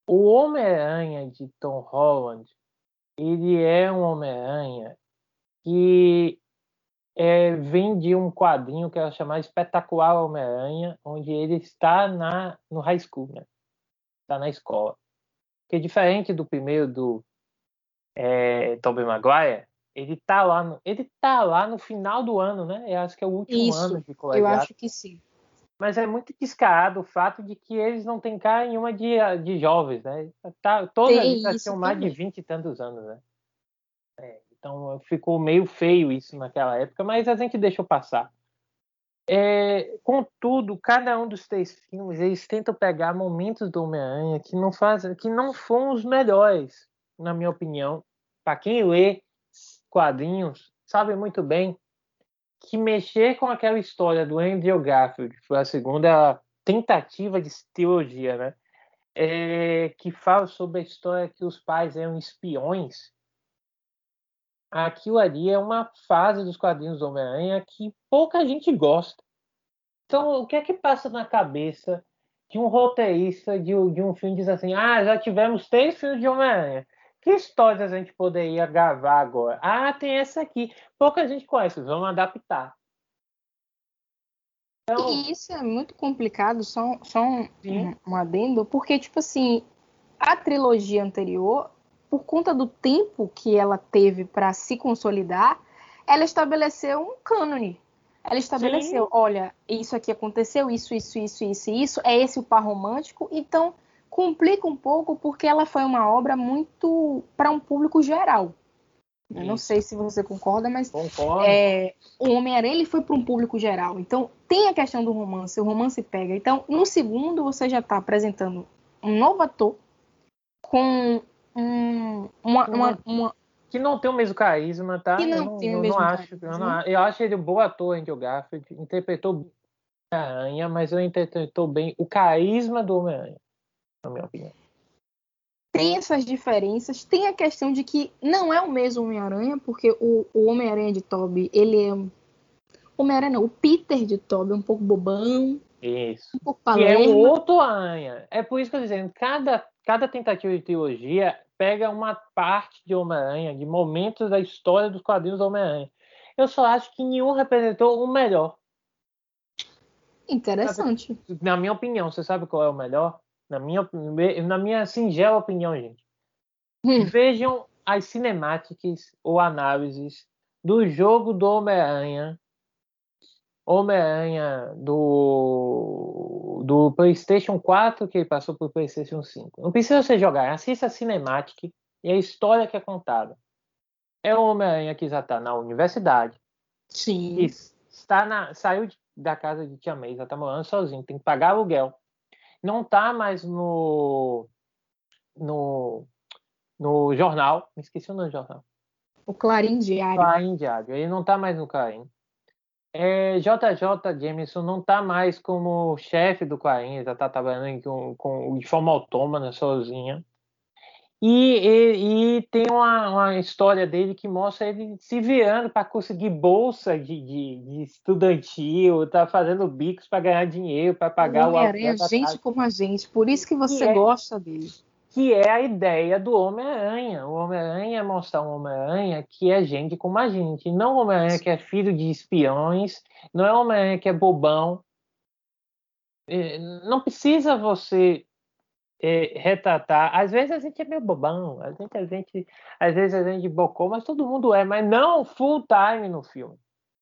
o Homem-Aranha de Tom Holland, ele é um Homem-Aranha que é, vem de um quadrinho que é chamado Espetacular Homem-Aranha, onde ele está na, no high school, né? Está na escola. Porque diferente do primeiro do é, Tobey Maguire, ele tá lá no, ele tá lá no final do ano, né? Eu acho que é o último Isso, ano de colegial. Eu acho que sim. Mas é muito descarado o fato de que eles não têm cara nenhuma de, de jovens, né? Tá, todos eles já tinham mais de vinte e tantos anos, né? É, então ficou meio feio isso naquela época, mas a gente deixou passar. É, contudo, cada um dos três filmes eles tentam pegar momentos do Homem-Aranha que não fazem, que não foram os melhores, na minha opinião. Para quem lê quadrinhos, sabe muito bem que mexer com aquela história do Andrew Garfield, que foi a segunda tentativa de teologia, né? É, que fala sobre a história que os pais eram espiões. Aquilo ali é uma fase dos quadrinhos do Homem-Aranha que pouca gente gosta. Então, o que é que passa na cabeça de um roteirista de, de um filme diz assim: ah, já tivemos três filmes de Homem-Aranha. Que histórias a gente poderia gravar agora? Ah, tem essa aqui. Pouca gente conhece, vamos adaptar. Então... E isso é muito complicado, só, só um, um, adendo, porque, tipo assim, a trilogia anterior, por conta do tempo que ela teve para se consolidar, ela estabeleceu um cânone. Ela estabeleceu, Sim. olha, isso aqui aconteceu, isso, isso, isso, isso, isso, é esse o par romântico, então complica um pouco porque ela foi uma obra muito para um público geral. Eu não sei se você concorda, mas é, o Homem-Aranha ele foi para um público geral. Então tem a questão do romance, o romance pega. Então no segundo você já está apresentando um novo ator com um, uma, uma, uma, que não tem o mesmo carisma, tá? Que não, eu não tem o mesmo não carisma. acho, eu, não, eu acho ele um bom ator, Andrew Garfield, interpretou a Aranha, mas eu interpretou bem o carisma do Homem-Aranha na minha opinião. Tem essas diferenças, tem a questão de que não é o mesmo Homem-Aranha, porque o, o Homem-Aranha de Toby, ele é. Homem-Aranha não, o Peter de Toby é um pouco bobão. Isso. Um pouco e é um outro Aranha. É por isso que eu tô dizendo, cada, cada tentativa de teologia pega uma parte de Homem-Aranha, de momentos da história dos quadrinhos do Homem-Aranha. Eu só acho que nenhum representou o melhor. Interessante. Na minha opinião, você sabe qual é o melhor? Na minha, na minha singela opinião, gente. Hum. Vejam as cinemáticas ou análises do jogo do Homem-Aranha. Homem-Aranha do, do PlayStation 4 que passou para o PlayStation 5. Não precisa você jogar, assista a cinemática e a história que é contada. É o Homem-Aranha que já está na universidade. Sim. Está na, saiu da casa de Tia May, já está morando sozinho, tem que pagar aluguel não está mais no, no, no jornal. Me esqueci o nome do jornal. O Clarim Diário. Clarim Diário. Ele não está mais no Clarim. É, JJ Jameson não está mais como chefe do já está trabalhando com, com, de forma autônoma, sozinha. E, e, e, tem uma, uma, história dele que mostra ele se virando para conseguir bolsa de, de, de, estudantil, tá fazendo bicos para ganhar dinheiro, para pagar o Homem-Aranha, gente como a gente, por isso que você que é, gosta dele. Que é a ideia do Homem-Aranha. O Homem-Aranha é mostrar um Homem-Aranha que é gente como a gente, não o Homem-Aranha que é filho de espiões, não é o Homem-Aranha que é bobão. É, não precisa você é, retratar. Às vezes a gente é meio bobão, a gente, a gente, às vezes a gente bocou, mas todo mundo é, mas não full time no filme.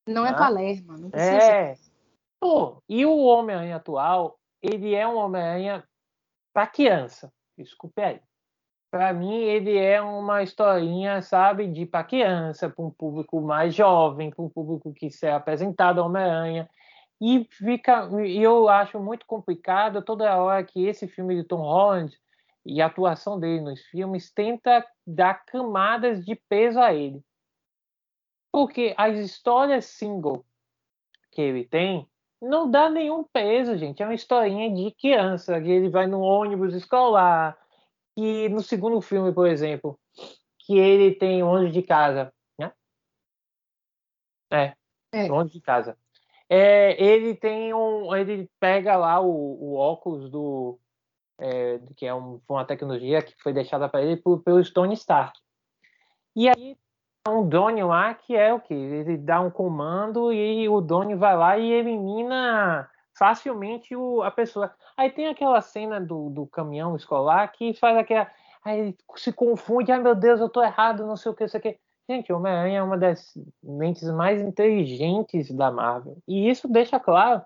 Não é tá? é Palermo, não precisa. É. Pô, e o Homem-Aranha atual, ele é um Homem-Aranha para criança. Desculpe aí. Para mim, ele é uma historinha, sabe, de para criança, para um público mais jovem, para um público que se é apresentado ao Homem-Aranha. E fica, eu acho muito complicado toda hora que esse filme de Tom Holland e a atuação dele nos filmes tenta dar camadas de peso a ele. Porque as histórias single que ele tem não dá nenhum peso, gente. É uma historinha de criança, que ele vai no ônibus escolar, que no segundo filme, por exemplo, que ele tem longe de casa, né? É, é. longe de casa. É, ele tem um, ele pega lá o, o óculos do, é, que é um, uma tecnologia que foi deixada para ele por, pelo Stone Stark. E aí um Donnie lá que é o que ele dá um comando e o Donnie vai lá e elimina facilmente o, a pessoa. Aí tem aquela cena do, do caminhão escolar que faz aquela. Aí se confunde, ai meu Deus, eu tô errado, não sei o que, isso aqui. Gente, o Homem-Aranha é uma das mentes mais inteligentes da Marvel. E isso deixa claro,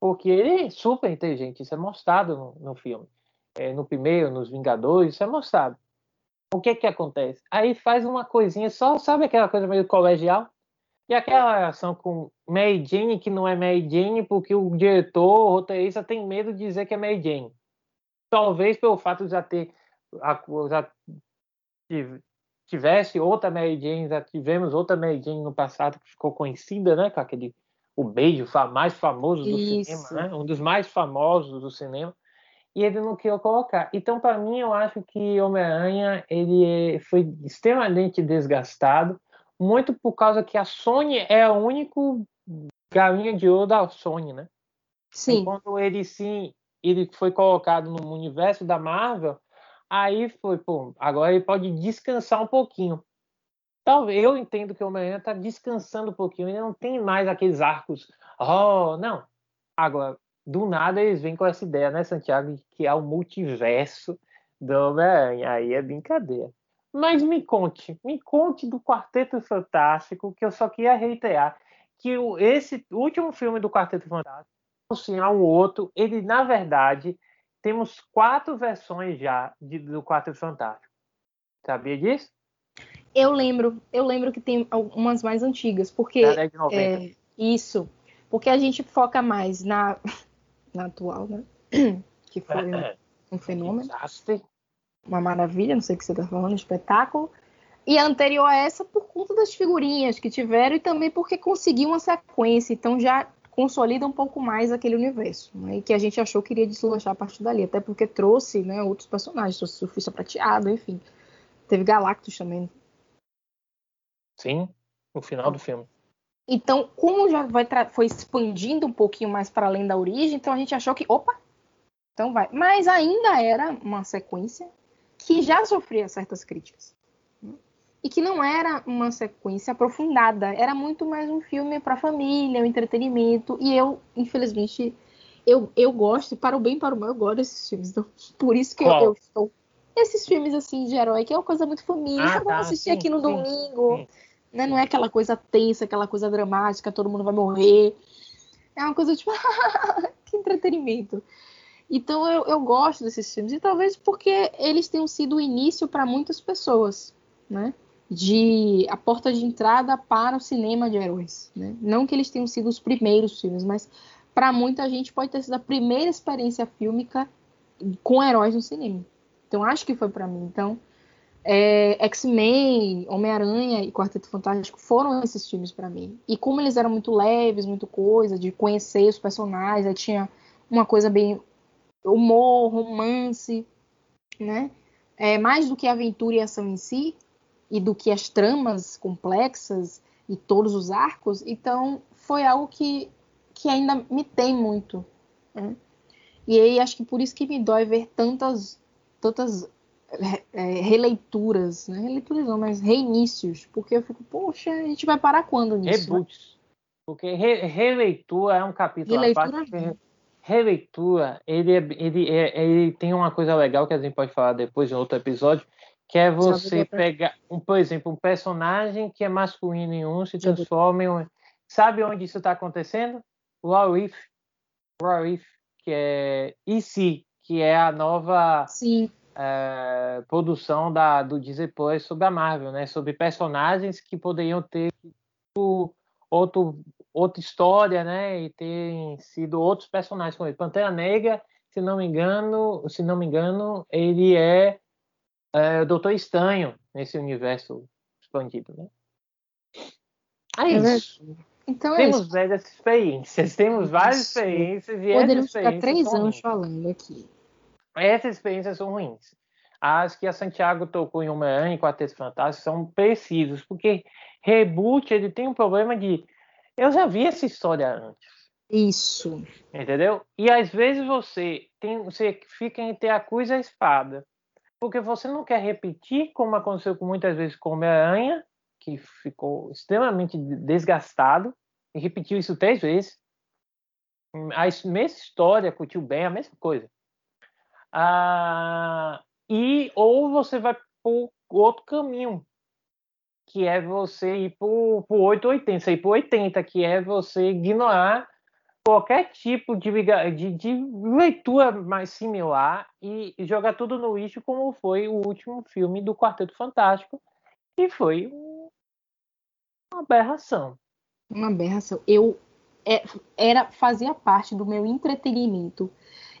porque ele é super inteligente, isso é mostrado no, no filme. É, no primeiro, nos Vingadores, isso é mostrado. O que que acontece? Aí faz uma coisinha só, sabe aquela coisa meio colegial? E aquela relação com Mary Jane, que não é Mary Jane, porque o diretor, o roteirista tem medo de dizer que é Mary Jane. Talvez pelo fato de já ter já tivesse outra Mary Jane, já tivemos outra Mary Jane no passado que ficou conhecida, né, com aquele o beijo mais famoso do Isso. cinema, né? um dos mais famosos do cinema, e ele não queria colocar. Então, para mim, eu acho que Homem-Aranha ele foi extremamente desgastado, muito por causa que a Sony é a única galinha de ouro da Sony, né? Sim. Quando ele sim, ele foi colocado no universo da Marvel, aí foi, pô, agora ele pode descansar um pouquinho. Talvez eu entendo que o Homem-Aranha está descansando um pouquinho, ele não tem mais aqueles arcos. Oh, não. Agora, do nada eles vêm com essa ideia, né, Santiago, que é o multiverso do Homem-Aranha. Aí é brincadeira. Mas me conte, me conte do Quarteto Fantástico, que eu só queria reiterar que esse último filme do Quarteto Fantástico, assim, um outro, ele na verdade temos quatro versões já de, do Quarteto Fantástico. Sabia disso? Eu lembro, eu lembro que tem algumas mais antigas, porque é, isso, porque a gente foca mais na, na atual, né? Que foi um, um fenômeno. Desastre uma maravilha, não sei o que você está falando, espetáculo. E a anterior a essa por conta das figurinhas que tiveram e também porque conseguiu uma sequência, então já consolida um pouco mais aquele universo, né? E que a gente achou que iria deslanchar a partir dali, até porque trouxe né, outros personagens, trouxe Surfista Prateado, enfim. Teve Galactus também. Sim, no final do filme. Então, como já vai foi expandindo um pouquinho mais para além da origem, então a gente achou que, opa, então vai. Mas ainda era uma sequência que já sofria certas críticas. Né? E que não era uma sequência aprofundada, era muito mais um filme para a família, um entretenimento. E eu, infelizmente, eu, eu gosto, para o bem e para o mal, eu gosto desses filmes. Então, por isso que eu, eu, estou. Esses filmes assim de herói, que é uma coisa muito família, ah, tá, assistir sim, aqui no sim, domingo. Sim. Né? Não é aquela coisa tensa, aquela coisa dramática, todo mundo vai morrer. É uma coisa tipo, que entretenimento. Então eu, eu gosto desses filmes, e talvez porque eles tenham sido o início para muitas pessoas, né? De a porta de entrada para o cinema de heróis. Né? Não que eles tenham sido os primeiros filmes, mas para muita gente pode ter sido a primeira experiência fílmica com heróis no cinema. Então acho que foi para mim. Então é, X-Men, Homem-Aranha e Quarteto Fantástico foram esses filmes para mim. E como eles eram muito leves, muito coisa, de conhecer os personagens, aí tinha uma coisa bem humor, romance, né? É, mais do que aventura e ação em si, e do que as tramas complexas e todos os arcos, então foi algo que, que ainda me tem muito. Né? E aí acho que por isso que me dói ver tantas, tantas releituras, né? Releituras não, mas reinícios, porque eu fico, poxa, a gente vai parar quando nisso? Reboots. Né? Porque re releitura é um capítulo releitura, parte releitura, ele, é, ele, é, ele tem uma coisa legal que a gente pode falar depois em outro episódio, que é você pegar, um, por exemplo, um personagem que é masculino em um se transforma em um. Sabe onde isso está acontecendo? What If, What If, que é E.C., que é a nova é, produção da, do Disney Plus sobre a Marvel, né? Sobre personagens que poderiam ter outro outra história, né? E tem sido outros personagens com ele. Pantera Negra, se não me engano, se não me engano, ele é, é o Doutor Estranho nesse universo expandido, né? É, é isso. Então temos é isso. várias experiências, temos várias experiências e Poderíamos ficar três anos falando aqui. Essas experiências são ruins. As que a Santiago tocou em Homem-Aranha e Quarteto Fantástico são precisos, porque reboot ele tem um problema de eu já vi essa história antes. Isso. Entendeu? E às vezes você tem, você fica entre a cruz e a espada. Porque você não quer repetir, como aconteceu com muitas vezes com Homem-Aranha, que ficou extremamente desgastado, e repetiu isso três vezes. A mesma história, curtiu bem, a mesma coisa. Ah, e ou você vai por outro caminho, que é você ir para o 880, você ir para 80, que é você ignorar qualquer tipo de, de, de, leitura mais similar e jogar tudo no lixo, como foi o último filme do Quarteto Fantástico, que foi uma aberração. Uma aberração. Eu é, era fazia parte do meu entretenimento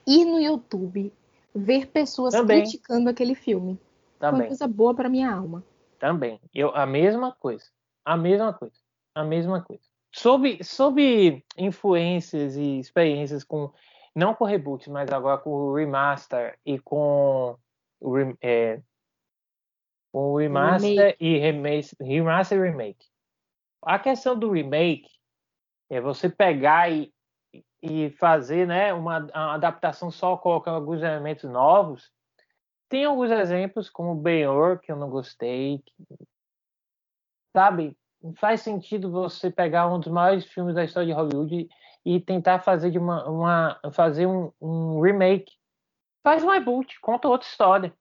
ir no YouTube ver pessoas Também. criticando aquele filme. Também. Foi uma coisa boa para minha alma. Também. Eu, a mesma coisa. A mesma coisa. A mesma coisa. Sobre, sobre influências e experiências com. Não com reboot, mas agora com o remaster e com o, é, com o remaster remake. e remake, remaster e remake. A questão do remake é você pegar e, e fazer né, uma, uma adaptação só colocando alguns elementos novos tem alguns exemplos, como Benhor, que eu não gostei. Que, sabe, faz sentido você pegar um dos maiores filmes da história de Hollywood e, tentar fazer de uma, uma fazer um, um, remake. Faz um reboot, conta outra história.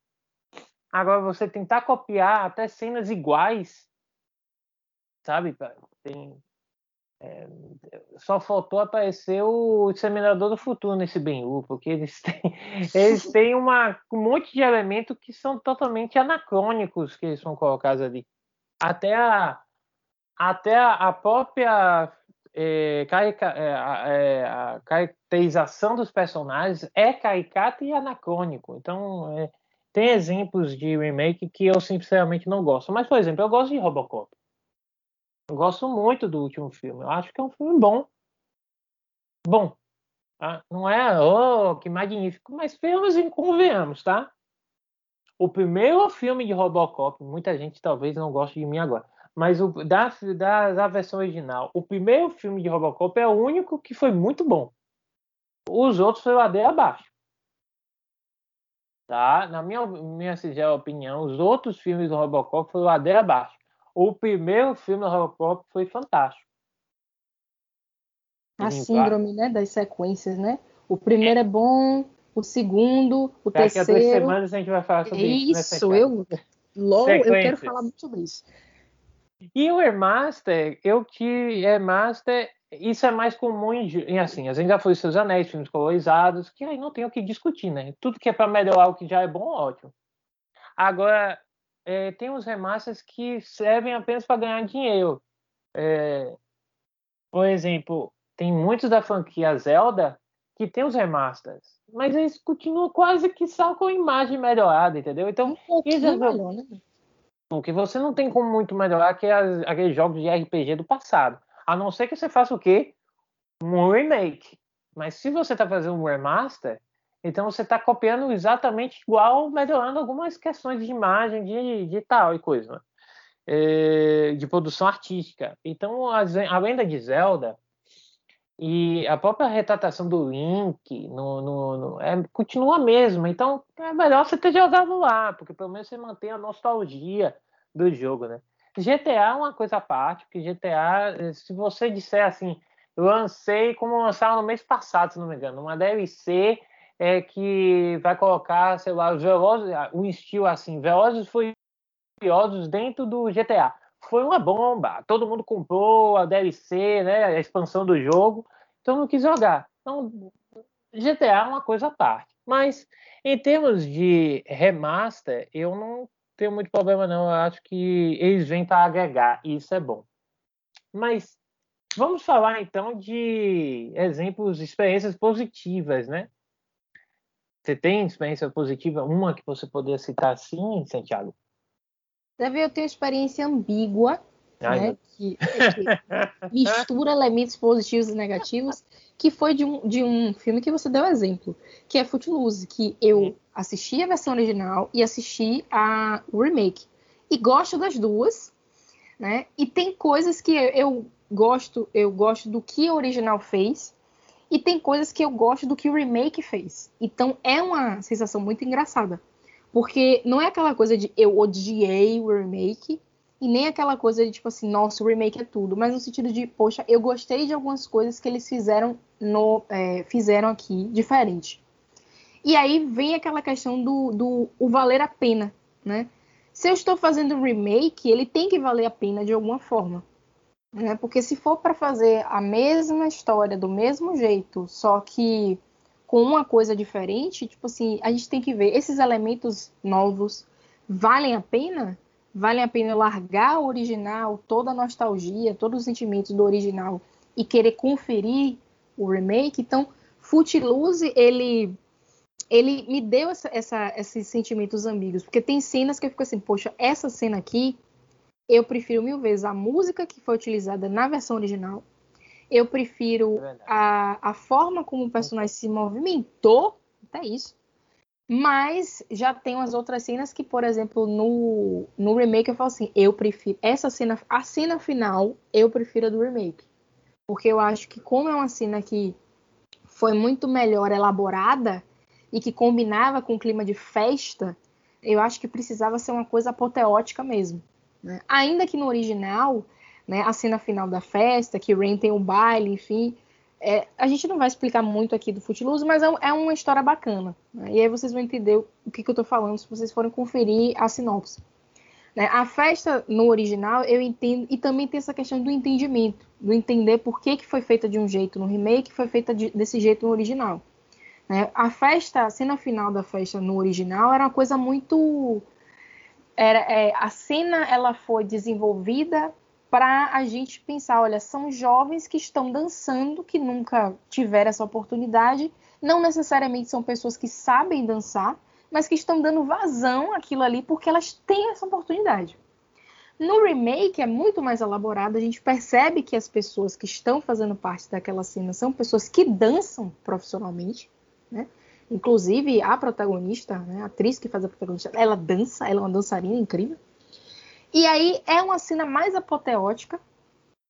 Agora você tentar copiar até cenas iguais, sabe? Tem, é, só faltou aparecer o Disseminador do Futuro nesse Ben-Hur, porque eles têm, eles têm uma, um monte de elementos que são totalmente anacrônicos que eles são colocados ali. Até a, até a própria é, carica, é, é, a caracterização dos personagens é caricata e anacrônico. Então, é, tem exemplos de remake que eu sinceramente não gosto. Mas, por exemplo, eu gosto de Robocop. Eu gosto muito do último filme. Eu acho que é um filme bom. Bom. Tá? Não é, oh, que magnífico, mas filmes convenhamos, tá? O primeiro filme de Robocop, muita gente talvez não goste de mim agora, mas o, da, da, da versão original, o primeiro filme de Robocop é o único que foi muito bom. Os outros foi ladeira abaixo. Tá? Na minha, minha singela opinião, os outros filmes do Robocop foram ladeira abaixo o primeiro filme do Robocop foi fantástico. A síndrome, né, das sequências, né? O primeiro é, é bom, o segundo, o Daqui terceiro. Daqui a duas semanas a gente vai falar sobre isso. Isso, eu, logo, eu quero falar muito sobre isso. E o Remaster, eu que Remaster, isso é mais comum em, assim, a gente já foi seus anéis, filmes colorizados, que aí não tem o que discutir, né? Tudo que é para melhorar o que já é bom, ótimo. Agora, é, tem os remasters que servem apenas para ganhar dinheiro. É, por exemplo, tem muitos da franquia Zelda que tem os remasters, mas eles continuam quase que só com imagem melhorada, entendeu? Então, um isso é melhor, né? Porque você não tem como muito melhorar que as, aqueles jogos de RPG do passado. A não ser que você faça o quê? Um remake. Mas se você está fazendo um remaster, então você está copiando exatamente igual, melhorando algumas questões de imagem, de, de tal e coisa, né? é, de produção artística. Então a, a lenda de Zelda e a própria retratação do Link no, no, no, é, continua a mesma. Então é melhor você ter jogado lá, porque pelo menos você mantém a nostalgia do jogo, né? GTA é uma coisa à parte, porque GTA, se você disser assim, lancei como lançaram no mês passado, se não me engano, uma DLC é que vai colocar, sei lá, os velozes, um estilo assim, velozes furiosos dentro do GTA. Foi uma bomba. Todo mundo comprou a DLC, né, a expansão do jogo, então não quis jogar. Então, GTA é uma coisa à parte. Mas em termos de remaster, eu não tenho muito problema não. Eu acho que eles vêm para agregar e isso é bom. Mas vamos falar então de exemplos, experiências positivas, né? Você tem experiência positiva, uma que você poderia citar assim, Santiago? Deve eu tenho experiência ambígua, Ai, né? Que, que, mistura elementos positivos e negativos, que foi de um, de um filme que você deu exemplo, que é Footloose, que eu assisti a versão original e assisti a remake. E gosto das duas, né? E tem coisas que eu gosto, eu gosto do que o original fez, e tem coisas que eu gosto do que o remake fez. Então é uma sensação muito engraçada. Porque não é aquela coisa de eu odiei o remake, e nem aquela coisa de tipo assim, nossa, o remake é tudo, mas no sentido de, poxa, eu gostei de algumas coisas que eles fizeram no é, fizeram aqui diferente. E aí vem aquela questão do, do o valer a pena, né? Se eu estou fazendo um remake, ele tem que valer a pena de alguma forma. Né? Porque se for para fazer a mesma história do mesmo jeito, só que com uma coisa diferente, tipo assim, a gente tem que ver esses elementos novos valem a pena? Valem a pena largar o original, toda a nostalgia, todos os sentimentos do original e querer conferir o remake? Então, Footloose, ele ele me deu essa, essa, esses sentimentos ambíguos, porque tem cenas que eu fico assim, poxa, essa cena aqui, eu prefiro mil vezes a música que foi utilizada na versão original eu prefiro é a, a forma como o personagem se movimentou, até isso. Mas já tem umas outras cenas que, por exemplo, no, no remake eu falo assim, eu prefiro essa cena, a cena final, eu prefiro a do remake. Porque eu acho que como é uma cena que foi muito melhor elaborada e que combinava com o clima de festa, eu acho que precisava ser uma coisa apoteótica mesmo. Né? Ainda que no original né? A cena final da festa, que Rain tem um baile, enfim. É, a gente não vai explicar muito aqui do Footloose, mas é, é uma história bacana. Né? E aí vocês vão entender o que, que eu estou falando se vocês forem conferir a sinopse. Né? A festa no original eu entendo, e também tem essa questão do entendimento, do entender por que, que foi feita de um jeito no remake foi feita de, desse jeito no original. Né? A festa, a cena final da festa no original era uma coisa muito. Era, é, a cena ela foi desenvolvida para a gente pensar, olha, são jovens que estão dançando, que nunca tiveram essa oportunidade, não necessariamente são pessoas que sabem dançar, mas que estão dando vazão àquilo ali porque elas têm essa oportunidade. No remake é muito mais elaborado, a gente percebe que as pessoas que estão fazendo parte daquela cena são pessoas que dançam profissionalmente, né? Inclusive a protagonista, né, a atriz que faz a protagonista, ela dança, ela é uma dançarina incrível. E aí é uma cena mais apoteótica,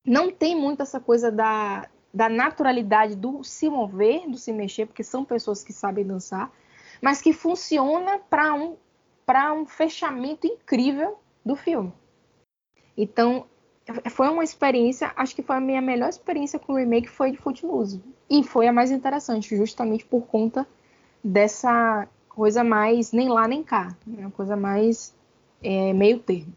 não tem muito essa coisa da, da naturalidade do se mover, do se mexer, porque são pessoas que sabem dançar, mas que funciona para um, um fechamento incrível do filme. Então, foi uma experiência, acho que foi a minha melhor experiência com o remake foi de Footloose. E foi a mais interessante, justamente por conta dessa coisa mais nem lá nem cá, né? uma coisa mais é, meio termo.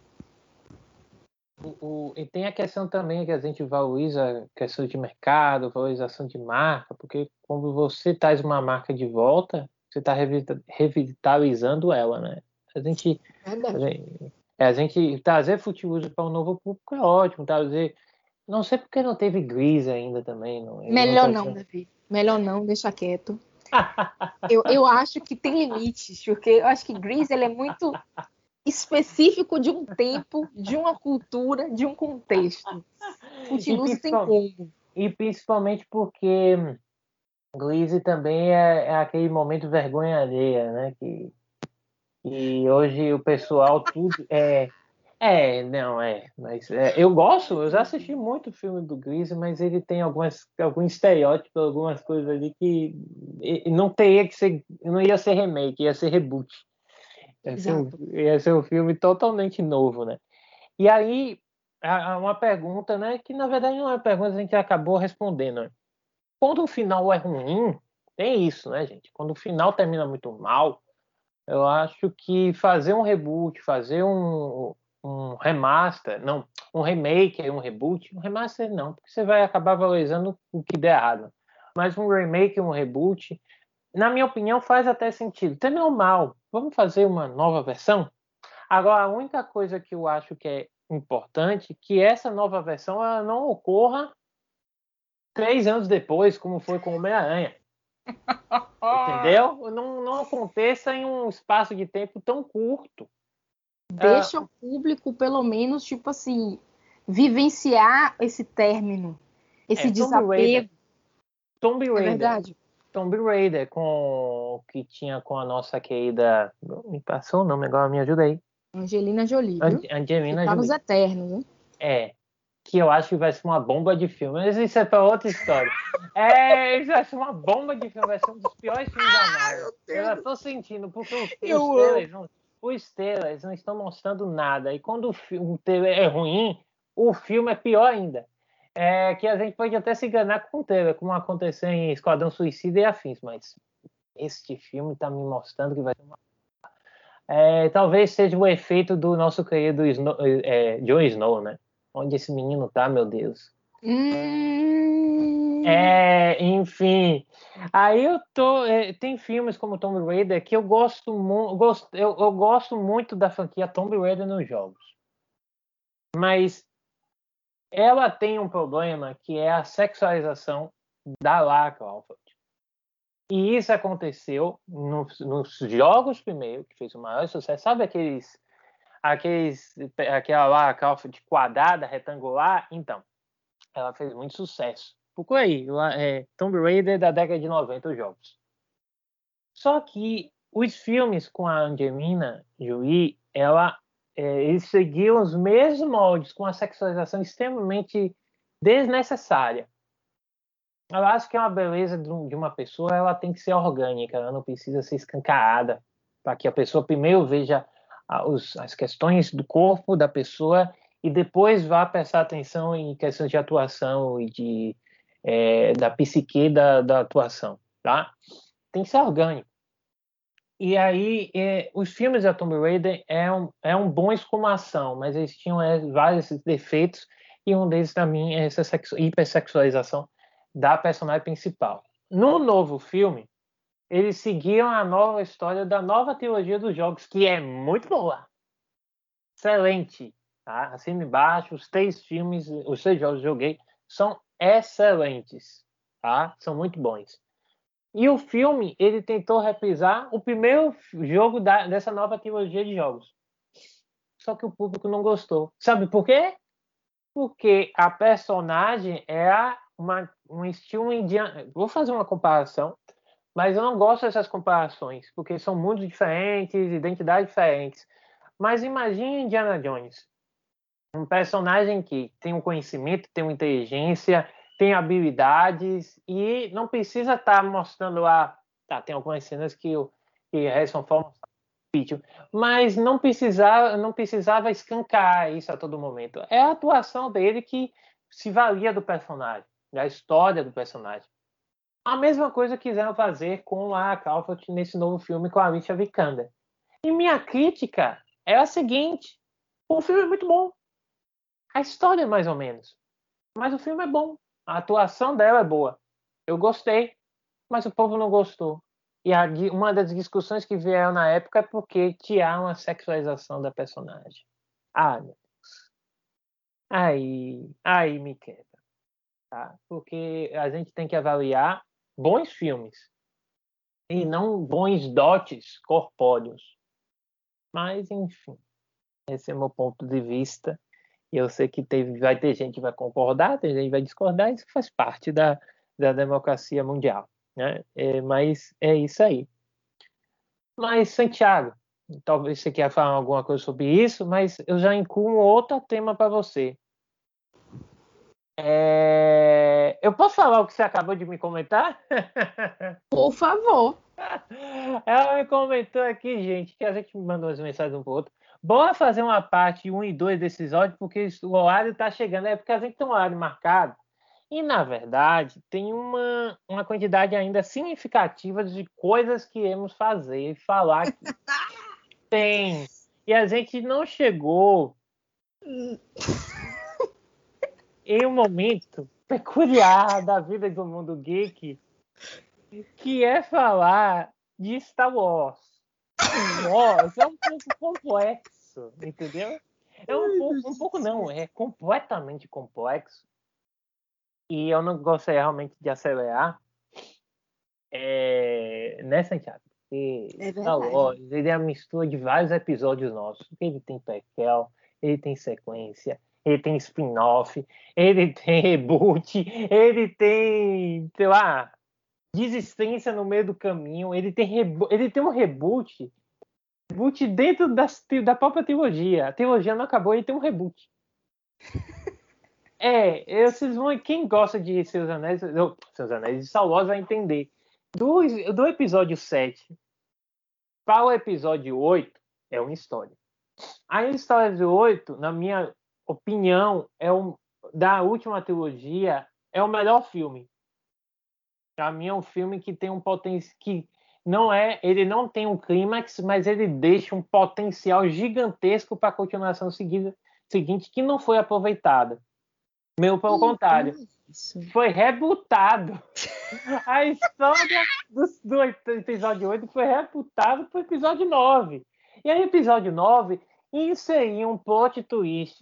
O, o, e tem a questão também que a gente valoriza a questão de mercado, valorização de marca, porque quando você traz uma marca de volta, você está revitalizando ela, né? A gente, a gente, a gente trazer futebol para um novo público é ótimo, trazer. Não sei porque não teve Grease ainda também. Não, Melhor não, não Davi. Melhor não, deixa quieto. Eu, eu acho que tem limites, porque eu acho que Grease ele é muito específico de um tempo, de uma cultura, de um contexto. Continua sem como. E principalmente porque Gleese também é, é, aquele momento vergonha alheia, né? Que, e hoje o pessoal tudo é. É, não, é. Mas é, eu gosto, eu já assisti muito filme do Gleese, mas ele tem algumas, algum estereótipo, algumas coisas ali que não teria que ser. Não ia ser remake, ia ser reboot. Ia ser, um, ia ser um filme totalmente novo, né? E aí, uma pergunta, né? Que na verdade não é uma pergunta, a gente acabou respondendo. Né? Quando o final é ruim, tem isso, né, gente? Quando o final termina muito mal, eu acho que fazer um reboot, fazer um, um remaster, não, um remake, um reboot, um remaster não, porque você vai acabar valorizando o que der errado. Mas um remake, um reboot, na minha opinião, faz até sentido. Terminou mal, vamos fazer uma nova versão? Agora, a única coisa que eu acho que é importante é que essa nova versão ela não ocorra três anos depois, como foi com o Homem-Aranha. Entendeu? Não, não aconteça em um espaço de tempo tão curto. Deixa ah, o público, pelo menos, tipo assim, vivenciar esse término, esse é, desapego. Tomb Raider. É verdade. Tomb Raider, com que tinha com a nossa querida. Me passou o nome agora, me ajuda aí. Angelina Jolie. Angelina tá Jolie. nos eternos, né? É. Que eu acho que vai ser uma bomba de filme. Mas isso é para outra história. é, isso vai ser uma bomba de filme. Vai ser um dos piores filmes da Marvel. Eu já tô sentindo, porque os, os não, os trailers não estão mostrando nada. E quando o, trailer é ruim, o filme é pior ainda. É que a gente pode até se enganar com o trailer, como aconteceu em Esquadrão Suicida e afins, mas este filme está me mostrando que vai ser uma é, talvez seja o efeito do nosso querido Snow, é, Snow, né? Onde esse menino tá, meu Deus. Hum... É, enfim. Aí eu tô. É, tem filmes como Tomb Raider que eu gosto, mu gosto eu, eu gosto muito da franquia Tomb Raider nos jogos. Mas ela tem um problema que é a sexualização da Lara Croft. E isso aconteceu nos, nos jogos primeiro, que fez o maior sucesso. Sabe aqueles, aqueles aquela aquela de quadrada, retangular? Então, ela fez muito sucesso. Procura aí, é, Tomb Raider da década de 90, os jogos. Só que os filmes com a Angelina Jolie, ela, é, eles seguiam os mesmos moldes, com a sexualização extremamente desnecessária. Eu acho que é uma beleza de uma pessoa, ela tem que ser orgânica, ela não precisa ser escancarada, para que a pessoa primeiro veja as questões do corpo da pessoa e depois vá prestar atenção em questões de atuação e de é, da psique da, da atuação, tá? Tem que ser orgânico. E aí, é, os filmes da Tomb Raider é um, é um bom exclamação, mas eles tinham é, vários defeitos e um deles também é essa hipersexualização da personagem principal. No novo filme, eles seguiam a nova história da nova trilogia dos jogos, que é muito boa. Excelente. Tá? Acima embaixo, os três filmes, os três jogos que joguei, são excelentes. Tá? São muito bons. E o filme, ele tentou reprisar o primeiro jogo da, dessa nova trilogia de jogos. Só que o público não gostou. Sabe por quê? Porque a personagem é uma, um estilo indiano. Vou fazer uma comparação, mas eu não gosto dessas comparações, porque são mundos diferentes, identidades diferentes. Mas imagine Indiana Jones, um personagem que tem um conhecimento, tem uma inteligência, tem habilidades e não precisa estar tá mostrando lá. Tá, tem algumas cenas que, o, que Harrison Ford mas não precisava, não precisava escancar isso a todo momento. É a atuação dele que se valia do personagem da história do personagem. A mesma coisa quiseram fazer com a Crawford nesse novo filme com a Alicia Vikander. E minha crítica é a seguinte: o filme é muito bom. A história é mais ou menos. Mas o filme é bom. A atuação dela é boa. Eu gostei, mas o povo não gostou. E a, uma das discussões que vieram na época é porque tinha uma sexualização da personagem. Ah, meu Deus. Aí, aí me quebra tá? Porque a gente tem que avaliar bons filmes e não bons dotes corpóreos. Mas, enfim, esse é meu ponto de vista. E eu sei que teve, vai ter gente que vai concordar, tem gente que vai discordar, isso faz parte da, da democracia mundial. Né? É, mas é isso aí. Mas, Santiago, talvez você queira falar alguma coisa sobre isso, mas eu já incluo outro tema para você. É... Eu posso falar o que você acabou de me comentar? Por favor. Ela me comentou aqui, gente, que a gente mandou as mensagens um pro outro. Bora fazer uma parte 1 e 2 desses áudios, porque o horário está chegando. É porque a gente tem um horário marcado. E, na verdade, tem uma, uma quantidade ainda significativa de coisas que iremos fazer e falar aqui. tem. E a gente não chegou em um momento peculiar da vida do mundo geek, que é falar de Star Wars. Star Wars é um pouco complexo, entendeu? É um pouco, um pouco não, é completamente complexo. e eu não gostaria realmente de acelerar, é, né, Santiago? Porque É Star. Wars, ele é a mistura de vários episódios nossos. Ele tem prequel, ele tem sequência, ele tem spin-off, ele tem reboot, ele tem, sei lá, desistência no meio do caminho, ele tem, ele tem um reboot, reboot dentro das, da própria trilogia. A trilogia não acabou, ele tem um reboot. É, vocês vão. Quem gosta de Seus Anéis, não, Seus Anéis de Star Wars vai entender. Do, do episódio 7 para o episódio 8 é uma história. A história 8, na minha opinião, é um, da última trilogia, é o melhor filme. Para mim é um filme que tem um potencial que não é, ele não tem um clímax, mas ele deixa um potencial gigantesco para a continuação seguida, seguinte que não foi aproveitada. Meu pelo contrário, Isso. foi rebutado. A história do, do episódio 8 foi rebutada para o episódio 9. E aí, episódio 9 inseriu um plot twist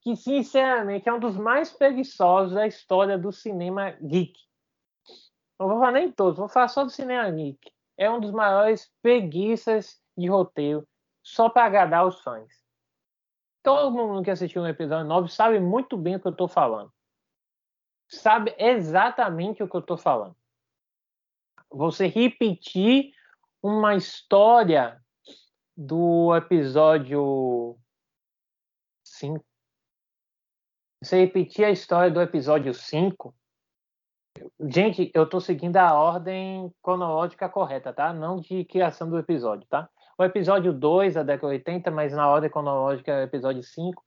que, sinceramente, é um dos mais preguiçosos da história do cinema geek. Não vou falar nem todos, vou falar só do cinema geek. É um dos maiores preguiças de roteiro, só para agradar os fãs. Todo mundo que assistiu o episódio 9 sabe muito bem o que eu estou falando sabe exatamente o que eu estou falando. Você repetir uma história do episódio 5. Você repetir a história do episódio 5. Gente, eu estou seguindo a ordem cronológica correta, tá? Não de criação do episódio, tá? O episódio 2 da década de 80, mas na ordem cronológica é o episódio 5.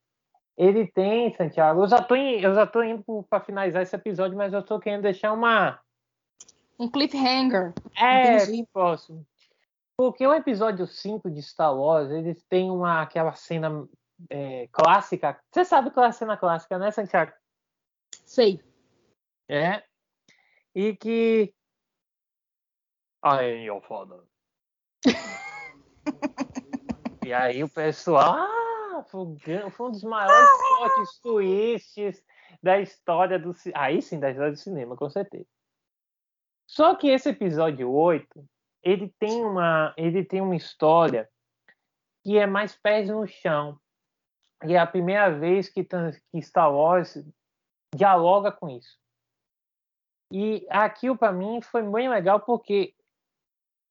Ele tem, Santiago. Eu já tô, em- eu já tô indo para finalizar esse episódio, mas eu tô querendo deixar uma. Um cliffhanger. É, Entendi. próximo. Porque o episódio 5 de Star Wars, eles têm uma, aquela cena é, clássica. Você sabe qual é a cena clássica, né, Santiago? Sei. É. E que. Aí, eu foda. e aí o pessoal. Ah, foi, um um dos maiores plot twists da história do ci- Aí sim, da história do cinema, com certeza. Só que esse episódio 8, ele tem uma, ele tem uma história que é mais pés no chão. E é a primeira vez que, que Star Wars dialoga com isso. E aquilo para mim foi bem legal porque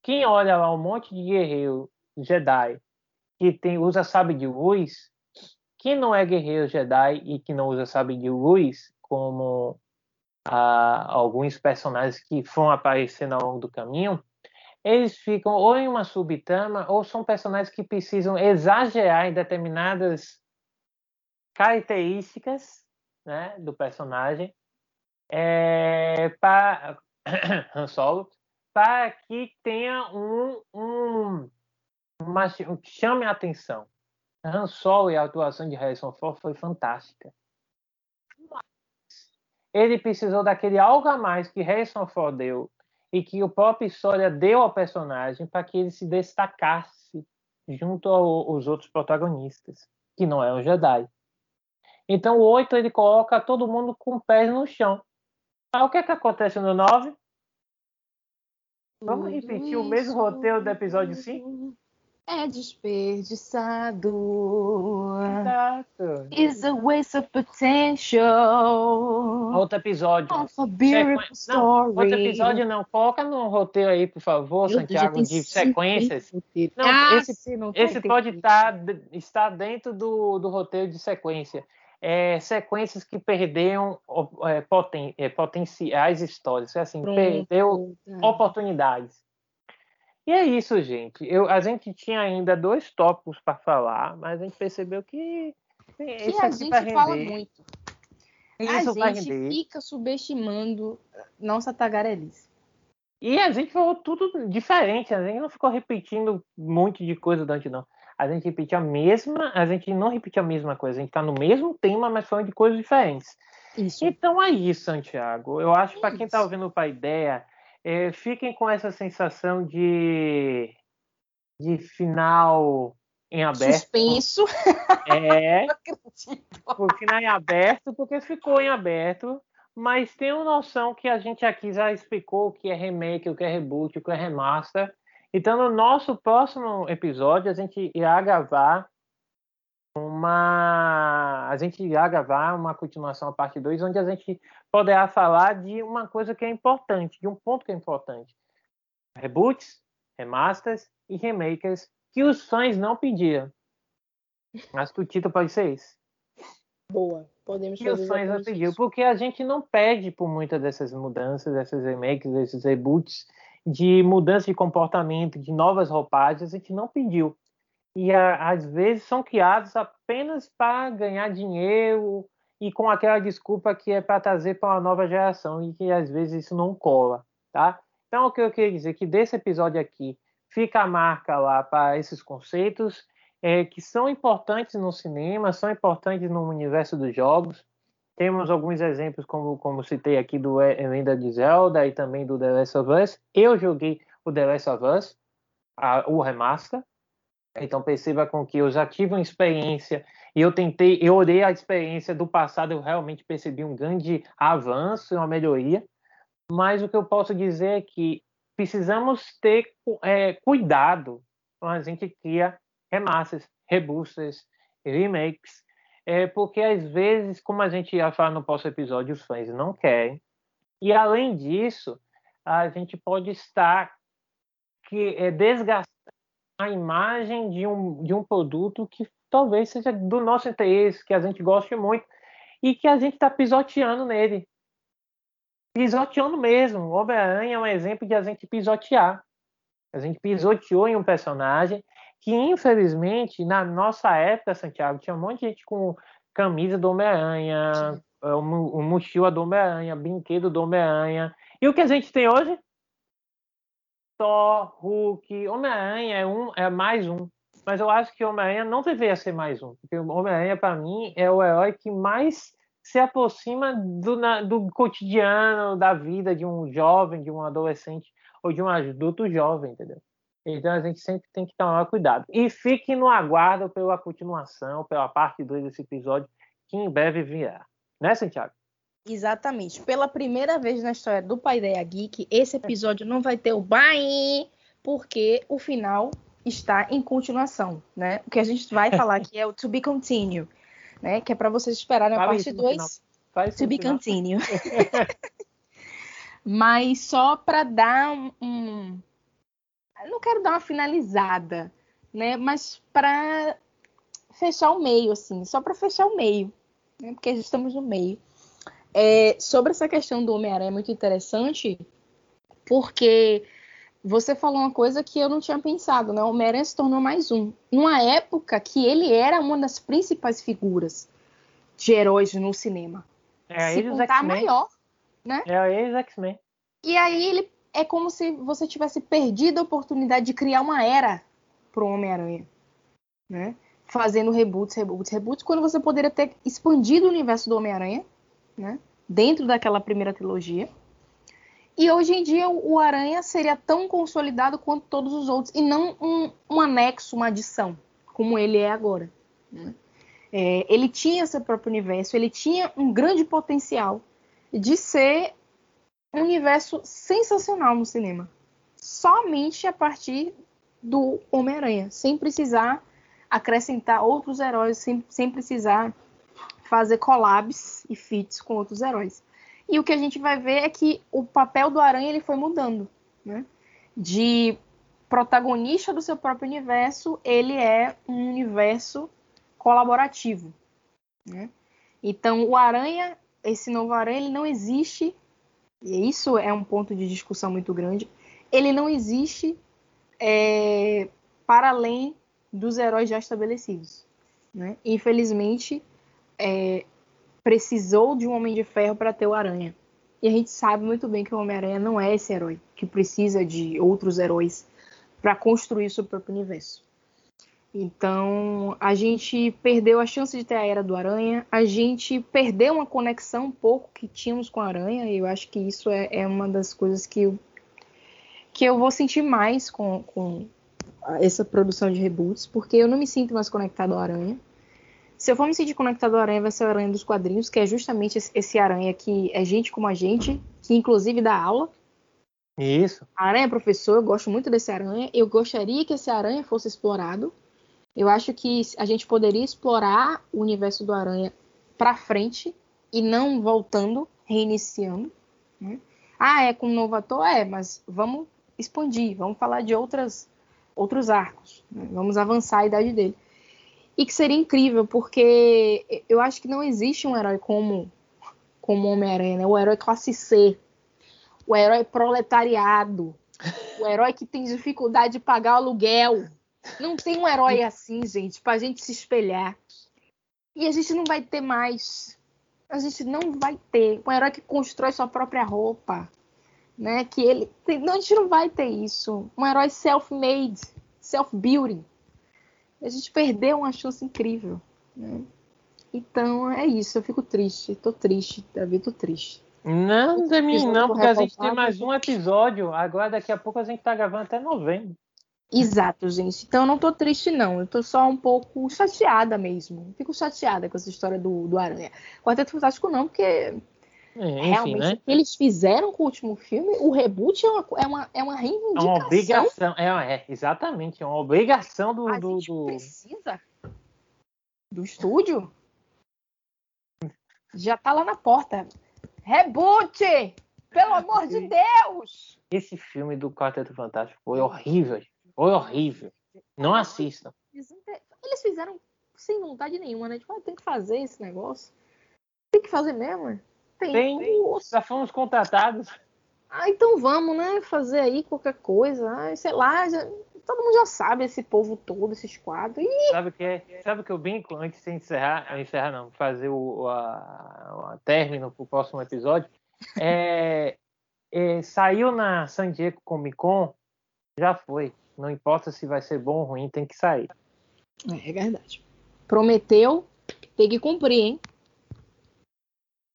quem olha lá um monte de guerreiro Jedi que tem, usa sabre de luz, quem não é guerreiro Jedi e que não usa sabre de luz, como ah, alguns personagens que vão aparecendo ao longo do caminho, eles ficam ou em uma subtrama ou são personagens que precisam exagerar em determinadas características né, do personagem é, para Han Solo para que tenha um, um uma, que chame a atenção. Han Solo e a atuação de Harrison Ford foi fantástica. Ele precisou daquele algo a mais que Harrison Ford deu e que o próprio história deu ao personagem para que ele se destacasse junto ao- aos outros protagonistas, que não é um Jedi. Então o 8 ele coloca todo mundo com pés no chão. Aí o que é que acontece no 9? Vamos repetir o mesmo roteiro do episódio 5? É desperdiçado. Exato. Is a waste of potential. Outro episódio. Of a beautiful Não, story. outro episódio não. Coloca no roteiro aí, por favor, Meu Santiago, de 50 sequências. Não, Ah, esse- sim, não Esse pode estar, estar dentro do, do roteiro de sequência. É, sequências que perderam é, poten, é, potenciais histórias. Assim, Pronto, perdeu oportunidades. E é isso, gente. Eu, a gente tinha ainda dois tópicos para falar, mas a gente percebeu que Que a gente fala muito. Isso a gente fica subestimando nossa tagarelice. E a gente falou tudo diferente, a gente não ficou repetindo um monte de coisa durante não. A gente repetiu a mesma, a gente não repetiu a mesma coisa, a gente tá no mesmo tema, mas falando de coisas diferentes. Isso. Então é isso, Santiago. Eu acho que para quem tá Isso. ouvindo para ideia, é, fiquem com essa sensação de de final em aberto. Suspenso. É, Não acredito. o final em aberto, porque ficou em aberto. mas tenham noção que a gente aqui já explicou o que é remake, o que é reboot, o que é remaster. Então, no nosso próximo episódio, a gente irá gravar uma. A gente irá gravar uma continuação, a parte 2, onde a gente poderá falar de uma coisa que é importante, de um ponto que é importante. Reboots, remasters e remakes que os fãs não pediram. Acho que o título pode ser esse. Boa. Podemos que os fãs não pediram. Porque a gente não pede por muitas dessas mudanças, dessas remakes, desses reboots, de mudança de comportamento, de novas roupagens, a gente não pediu. E a, às vezes são criados apenas para ganhar dinheiro e com aquela desculpa que é para trazer para uma nova geração e que às vezes isso não cola, tá? Então o que eu queria dizer é que desse episódio aqui fica a marca lá para esses conceitos é, que são importantes no cinema, são importantes no universo dos jogos. Temos alguns exemplos, como, como citei aqui, do Lenda de Zelda e também do The Last of Us. Eu joguei o The Last of Us, a, o remaster. Então perceba com que eu já tive uma experiência e eu tentei, eu olhei a experiência do passado, eu realmente percebi um grande avanço, uma melhoria. Mas o que eu posso dizer é que precisamos ter é, cuidado quando a gente cria remasters, rebusters, remakes, é, porque às vezes, como a gente ia falar no próximo episódio, os fãs não querem. E além disso, a gente pode estar que é, desgastando a imagem de um, de um produto que talvez seja do nosso interesse, que a gente goste muito e que a gente está pisoteando nele. Pisoteando mesmo. Homem-Aranha é um exemplo de a gente pisotear. A gente pisoteou em um personagem que infelizmente na nossa época, Santiago, tinha um monte de gente com camisa do Homem-Aranha, o é, mochila do Homem-Aranha, brinquedo do Homem-Aranha. E o que a gente tem hoje? Thor, Hulk, Homem-Aranha é um, é mais um. Mas eu acho que Homem-Aranha não deveria ser mais um, porque o Homem-Aranha para mim é o herói que mais se aproxima do, na, do cotidiano, da vida de um jovem, de um adolescente ou de um adulto jovem, entendeu? Então a gente sempre tem que tomar cuidado. E fique no aguardo pela continuação, pela parte 2 desse episódio, que em breve virá. Né, Santiago? Exatamente. Pela primeira vez na história do Pai Ideia Geek, esse episódio não vai ter o bye, porque o final está em continuação, né? O que a gente vai falar aqui é o to be continue, né? Que é para vocês esperarem a parte 2. To be continue. Mas só para dar um, um não quero dar uma finalizada, né? Mas para fechar o meio, assim, só para fechar o meio, né? Porque estamos no meio. É, sobre essa questão do Homem-Aranha é muito interessante, porque você falou uma coisa que eu não tinha pensado, né? O Homem-Aranha se tornou mais um. Numa época que ele era uma das principais figuras de heróis no cinema. É, se contar maior, né? É, ex X-Men. E aí ele é como se você tivesse perdido a oportunidade de criar uma era para o Homem-Aranha, né? Fazendo reboots, reboots, reboots, quando você poderia ter expandido o universo do Homem-Aranha, né? Dentro daquela primeira trilogia. E hoje em dia o Aranha seria tão consolidado quanto todos os outros, e não um, um anexo, uma adição, como ele é agora. Né? É, ele tinha seu próprio universo, ele tinha um grande potencial de ser um universo sensacional no cinema. Somente a partir do Homem-Aranha, sem precisar acrescentar outros heróis, sem, sem precisar fazer collabs e fits com outros heróis. E o que a gente vai ver é que o papel do Aranha ele foi mudando, né? De protagonista do seu próprio universo, ele é um universo colaborativo, né? Então, o Aranha, esse novo Aranha, ele não existe e isso é um ponto de discussão muito grande, ele não existe é, para além dos heróis já estabelecidos. Né? Infelizmente, é, precisou de um Homem de Ferro para ter o Aranha. E a gente sabe muito bem que o Homem-Aranha não é esse herói, que precisa de outros heróis para construir seu próprio universo. Então, a gente perdeu a chance de ter a Era do Aranha, a gente perdeu uma conexão um pouco que tínhamos com a Aranha, e eu acho que isso é, é uma das coisas que eu, que eu vou sentir mais com, com essa produção de reboots, porque eu não me sinto mais conectado ao Aranha. Se eu for me sentir conectado ao aranha, vai ser o aranha dos quadrinhos, que é justamente esse aranha que é gente como a gente, que inclusive dá aula. Isso. Aranha é professor, eu gosto muito desse aranha. Eu gostaria que esse aranha fosse explorado. Eu acho que a gente poderia explorar o universo do aranha para frente e não voltando, reiniciando. Né? Ah, é com um novo ator? É, mas vamos expandir, vamos falar de outras, outros arcos. Né? Vamos avançar a idade dele e que seria incrível, porque eu acho que não existe um herói como como Homem-Aranha, né? o herói classe C, o herói proletariado, o herói que tem dificuldade de pagar aluguel. Não tem um herói assim, gente, pra gente se espelhar. E a gente não vai ter mais. A gente não vai ter um herói que constrói sua própria roupa, né? Que ele, não, a gente não vai ter isso. Um herói self-made, self-building a gente perdeu uma chance incrível. Né? Então é isso, eu fico triste, tô triste, Davi, tô triste. Não, Demi, não, porque a gente tem mais um episódio. Agora daqui a pouco a gente tá gravando até novembro. Exato, gente. Então eu não tô triste, não. Eu tô só um pouco chateada mesmo. Fico chateada com essa história do, do Aranha. Quarteto Fantástico não, porque é, enfim, Realmente, né? o que eles fizeram com o último filme, o reboot é uma, é uma, é uma reivindicação. É uma obrigação, é, é exatamente, é uma obrigação do. A do, gente do... precisa do estúdio. Já tá lá na porta. Reboot! Pelo amor de Deus! Esse filme do Quarteto Fantástico foi horrível. Foi horrível. Não assistam. Eles fizeram sem vontade nenhuma, né? Tipo, ah, tem que fazer esse negócio. Tem que fazer mesmo. Tem, tem já fomos contratados. Ah, então vamos, né? Fazer aí qualquer coisa. Ah, sei lá, já, todo mundo já sabe esse povo todo, esses quadros. E... Sabe o que Sabe o que eu brinco antes de encerrar? Encerrar não, fazer o a, a término pro próximo episódio. É, é, saiu na San Diego Comic Con, já foi. Não importa se vai ser bom ou ruim, tem que sair. É, é verdade. Prometeu, tem que cumprir, hein?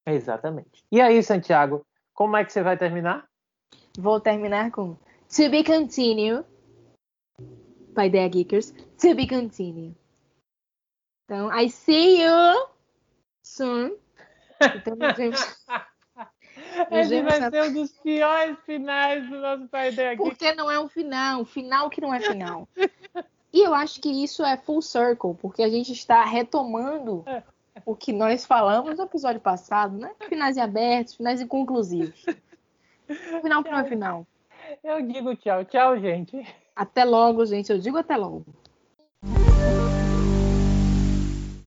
Exatamente. E aí, Santiago, como é que você vai terminar? Vou terminar com To be continued by The Geekers. To be continued. Então, I see you soon. Então, nos vemos. Esse vai ser um dos piores finais do nosso Pai Geekers. Porque não é um final, final que não é final. E eu acho que isso é full circle, porque a gente está retomando o que nós falamos no episódio passado, né? Finais abertos, finais inconclusivos. Final para final. Eu digo tchau. Tchau, gente. Até logo, gente. Eu digo até logo.